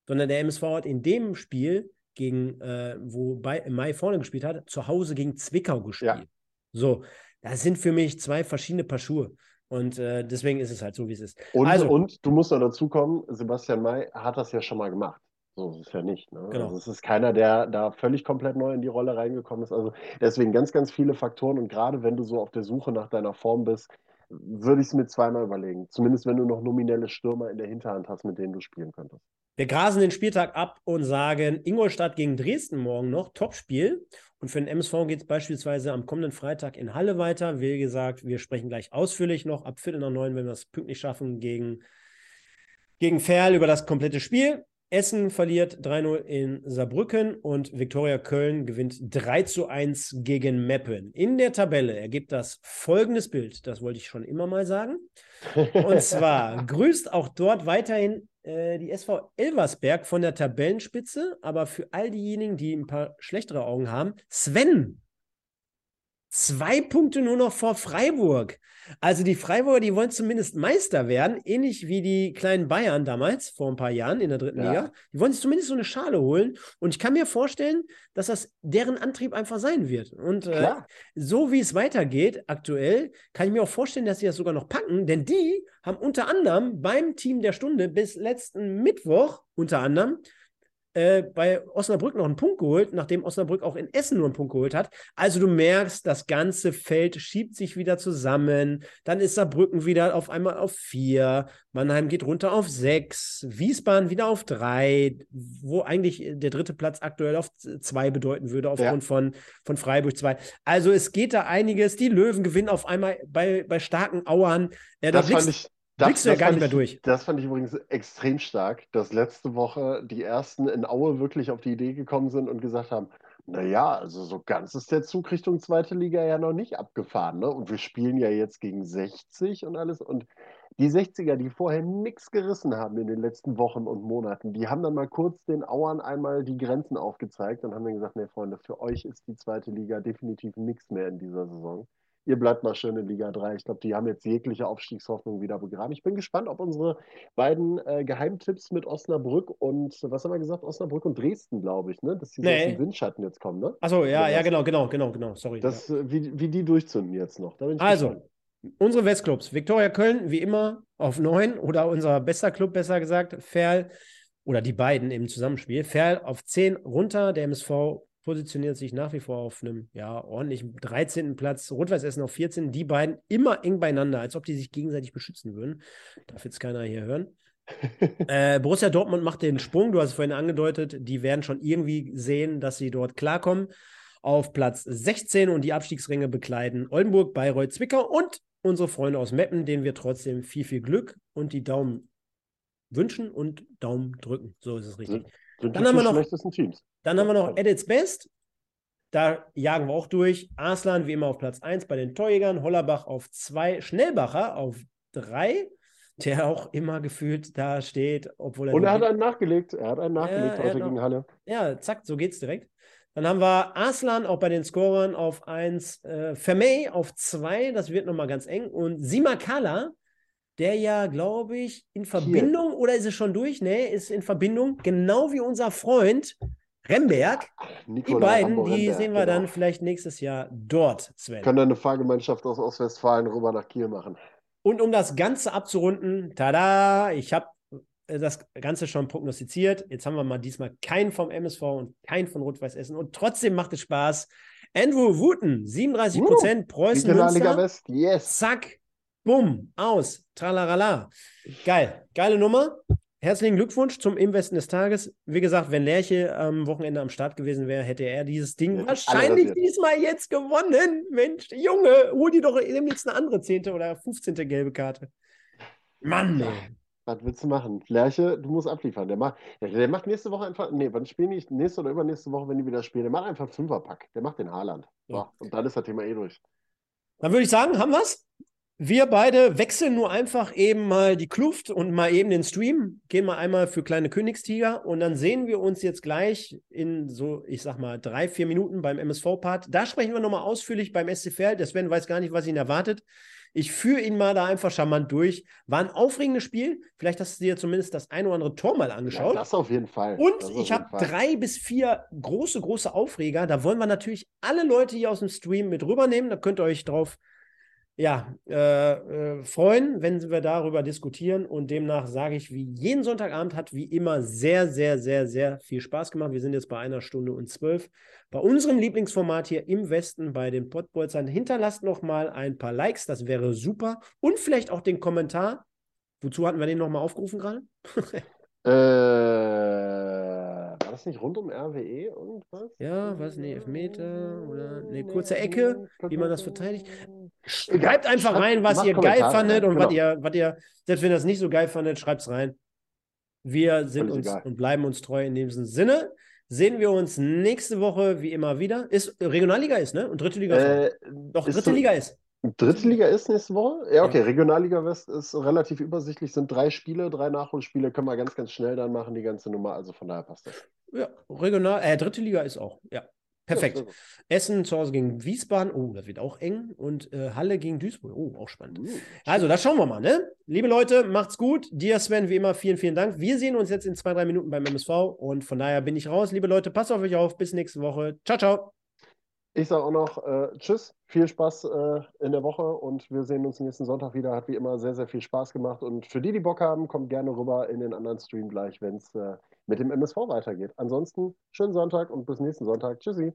sondern der MSV hat in dem Spiel gegen, äh, wo bei, im Mai vorne gespielt hat, zu Hause gegen Zwickau gespielt. Ja. So, das sind für mich zwei verschiedene Paar Schuhe. Und äh, deswegen ist es halt so, wie es ist. Und, Also- und du musst noch dazu kommen, Sebastian May hat das ja schon mal gemacht. So ist es ja nicht. Ne? Genau. Also es ist keiner, der da völlig komplett neu in die Rolle reingekommen ist. Also deswegen ganz, ganz viele Faktoren. Und gerade wenn du so auf der Suche nach deiner Form bist, würde ich es mir zweimal überlegen. Zumindest wenn du noch nominelle Stürmer in der Hinterhand hast, mit denen du spielen könntest. Wir grasen den Spieltag ab und sagen Ingolstadt gegen Dresden morgen noch, Topspiel. Und für den MSV geht es beispielsweise am kommenden Freitag in Halle weiter. Wie gesagt, wir sprechen gleich ausführlich noch ab Viertel nach neun, wenn wir es pünktlich schaffen, gegen, gegen Ferl über das komplette Spiel. Essen verliert 3-0 in Saarbrücken und Viktoria Köln gewinnt 3 zu 1 gegen Meppen. In der Tabelle ergibt das folgendes Bild, das wollte ich schon immer mal sagen. Und zwar grüßt auch dort weiterhin äh, die SV Elversberg von der Tabellenspitze, aber für all diejenigen, die ein paar schlechtere Augen haben, Sven. Zwei Punkte nur noch vor Freiburg. Also die Freiburger, die wollen zumindest Meister werden, ähnlich wie die kleinen Bayern damals, vor ein paar Jahren in der dritten Ja. Liga. Die wollen sich zumindest so eine Schale holen. Und ich kann mir vorstellen, dass das deren Antrieb einfach sein wird. Und äh, so wie es weitergeht aktuell, kann ich mir auch vorstellen, dass sie das sogar noch packen, denn die haben unter anderem beim Team der Stunde bis letzten Mittwoch unter anderem äh, bei Osnabrück noch einen Punkt geholt, nachdem Osnabrück auch in Essen nur einen Punkt geholt hat. Also du merkst, das ganze Feld schiebt sich wieder zusammen. Dann ist Saarbrücken wieder auf einmal auf vier. Mannheim geht runter auf sechs. Wiesbaden wieder auf drei, wo eigentlich der dritte Platz aktuell auf zwei bedeuten würde, aufgrund von, von Freiburg zwei. Also es geht da einiges. Die Löwen gewinnen auf einmal bei, bei starken Auern. Äh, da Das fand blickst- ich, das, blickst du ja gar fand nicht mehr ich, durch. Das fand ich übrigens extrem stark, dass letzte Woche die ersten in Aue wirklich auf die Idee gekommen sind und gesagt haben, naja, also so ganz ist der Zug Richtung zweite Liga ja noch nicht abgefahren, ne? Und wir spielen ja jetzt gegen 60 und alles. Und die 60er, die vorher nichts gerissen haben in den letzten Wochen und Monaten, die haben dann mal kurz den Auern einmal die Grenzen aufgezeigt und haben dann gesagt, nee, Freunde, für euch ist die zweite Liga definitiv nichts mehr in dieser Saison. Ihr bleibt mal schön in Liga 3. Ich glaube, die haben jetzt jegliche Aufstiegshoffnung wieder begraben. Ich bin gespannt, ob unsere beiden äh, Geheimtipps mit Osnabrück und, was haben wir gesagt? Osnabrück und Dresden, glaube ich, ne? Dass die so Nee. aus dem Windschatten jetzt kommen, ne? Achso, ja, ja, genau, genau, genau, genau. Sorry. ja. Das, äh, wie, wie die durchzünden jetzt noch. Also, gespannt. unsere Westclubs. Viktoria Köln, wie immer, auf 9 oder unser bester Club, besser gesagt, Ferl oder die beiden im Zusammenspiel. Ferl auf 10 runter. Der MSV positioniert sich nach wie vor auf einem ja, ordentlichen 13. Platz. Rot-Weiß Essen auf 14. Die beiden immer eng beieinander, als ob die sich gegenseitig beschützen würden. Darf jetzt keiner hier hören. Äh, Borussia Dortmund macht den Sprung, du hast es vorhin angedeutet, die werden schon irgendwie sehen, dass sie dort klarkommen. Auf Platz 16 und die Abstiegsränge bekleiden Oldenburg, Bayreuth, Zwickau und unsere Freunde aus Meppen, denen wir trotzdem viel, viel Glück und die Daumen wünschen und Daumen drücken. So ist es richtig. Sind Dann haben wir noch- schlechtesten Teams. Dann haben wir noch at its best. Da jagen wir auch durch. Arslan wie immer auf Platz 1 bei den Torjägern, Hollerbach auf 2, Schnellbacher auf 3. der auch immer gefühlt da steht, obwohl er. Und er hat einen nachgelegt. Er hat einen nachgelegt Ja, heute gegen Halle. Ja, zack, so geht's direkt. Dann haben wir Arslan auch bei den Scorern auf 1, äh, Vermey auf 2, das wird nochmal ganz eng. Und Simakala, der ja, glaube ich, in Verbindung, oder ist es schon durch? Nee, ist in Verbindung, genau wie unser Freund Remberg. Die Nicola beiden, Rambo die Remberg, sehen wir dann genau. vielleicht nächstes Jahr dort, Sven. Können dann eine Fahrgemeinschaft aus Ostwestfalen rüber nach Kiel machen. Und um das Ganze abzurunden, tada, ich habe das Ganze schon prognostiziert. Jetzt haben wir mal diesmal keinen vom MSV und keinen von Rot-Weiß Essen. Und trotzdem macht es Spaß. Andrew Wooten, 37 Prozent, Preußen Regionalliga Münster. West, yes. Zack, bumm, aus, tralalala. Geil, geile Nummer. Herzlichen Glückwunsch zum Im Westen des Tages. Wie gesagt, wenn Lerche am Wochenende am Start gewesen wäre, hätte er dieses Ding wahrscheinlich rasiert. diesmal jetzt gewonnen. Mensch, Junge, hol dir doch demnächst eine andere 10. oder 15. gelbe Karte. Mann, ey. Was willst du machen? Lerche, du musst abliefern. Der macht, der, macht nächste Woche einfach, nee, wann spielen die? Nächste oder übernächste Woche, wenn die wieder spielen. Der macht einfach Fünferpack. Der macht den Haaland. So, Ja. und dann ist das Thema eh durch. Dann würde ich sagen, haben wir's? Wir beide wechseln nur einfach eben mal die Kluft und mal eben den Stream. Gehen mal einmal für kleine Königstiger und dann sehen wir uns jetzt gleich in so, ich sag mal, drei, vier Minuten beim MSV-Part. Da sprechen wir nochmal ausführlich beim SCFL. Der Sven weiß gar nicht, was ihn erwartet. Ich führe ihn mal da einfach charmant durch. War ein aufregendes Spiel. Vielleicht hast du dir zumindest das ein oder andere Tor mal Ja, angeschaut. das auf jeden Fall. Und Das ich habe drei bis vier große, große Aufreger. Da wollen wir natürlich alle Leute hier aus dem Stream mit rübernehmen. Da könnt ihr euch drauf ja, äh, äh, freuen, wenn wir darüber diskutieren. Und demnach sage ich, wie jeden Sonntagabend hat wie immer sehr, sehr, sehr, sehr viel Spaß gemacht. Wir sind jetzt bei einer Stunde und zwölf. Bei unserem Lieblingsformat hier im Westen bei den Pottbolzern. Hinterlasst noch mal ein paar Likes, das wäre super. Und vielleicht auch den Kommentar. Wozu hatten wir den nochmal aufgerufen gerade? Äh, das nicht rund um RWE und was? Ja, was? Nee, Elfmeter oder nee, kurze Ecke, wie man das verteidigt. Schreibt einfach rein, was macht ihr geil fandet und was genau. ihr, was ihr, selbst wenn ihr das nicht so geil fandet, schreibt es rein. Wir sind Völlig uns egal. und bleiben uns treu in diesem Sinne. Sehen wir uns nächste Woche wie immer wieder. Ist Regionalliga ist, ne? Und dritte Liga ist. Äh, auch. Doch, ist dritte so- Liga ist. Dritte Liga ist nächste Woche? Ja, okay. Ja. Regionalliga West ist relativ übersichtlich, sind drei Spiele, drei Nachholspiele, können wir ganz, ganz schnell dann machen, die ganze Nummer. Also von daher passt das. Ja, Regional, äh, dritte Liga ist auch. Ja. Perfekt. Ja. Essen zu Hause gegen Wiesbaden. Oh, das wird auch eng. Und äh, Halle gegen Duisburg. Oh, auch spannend. Uh, Also, da schauen wir mal, ne? Liebe Leute, macht's gut. Dir, Sven, wie immer, vielen, vielen Dank. Wir sehen uns jetzt in zwei, drei Minuten beim MSV und von daher bin ich raus. Liebe Leute, passt auf euch auf. Bis nächste Woche. Ciao, ciao. Ich sage auch noch äh, Tschüss, viel Spaß äh, in der Woche und wir sehen uns nächsten Sonntag wieder. Hat wie immer sehr, sehr viel Spaß gemacht. Und für die, die Bock haben, kommt gerne rüber in den anderen Stream gleich, wenn es äh, mit dem MSV weitergeht. Ansonsten schönen Sonntag und bis nächsten Sonntag. Tschüssi.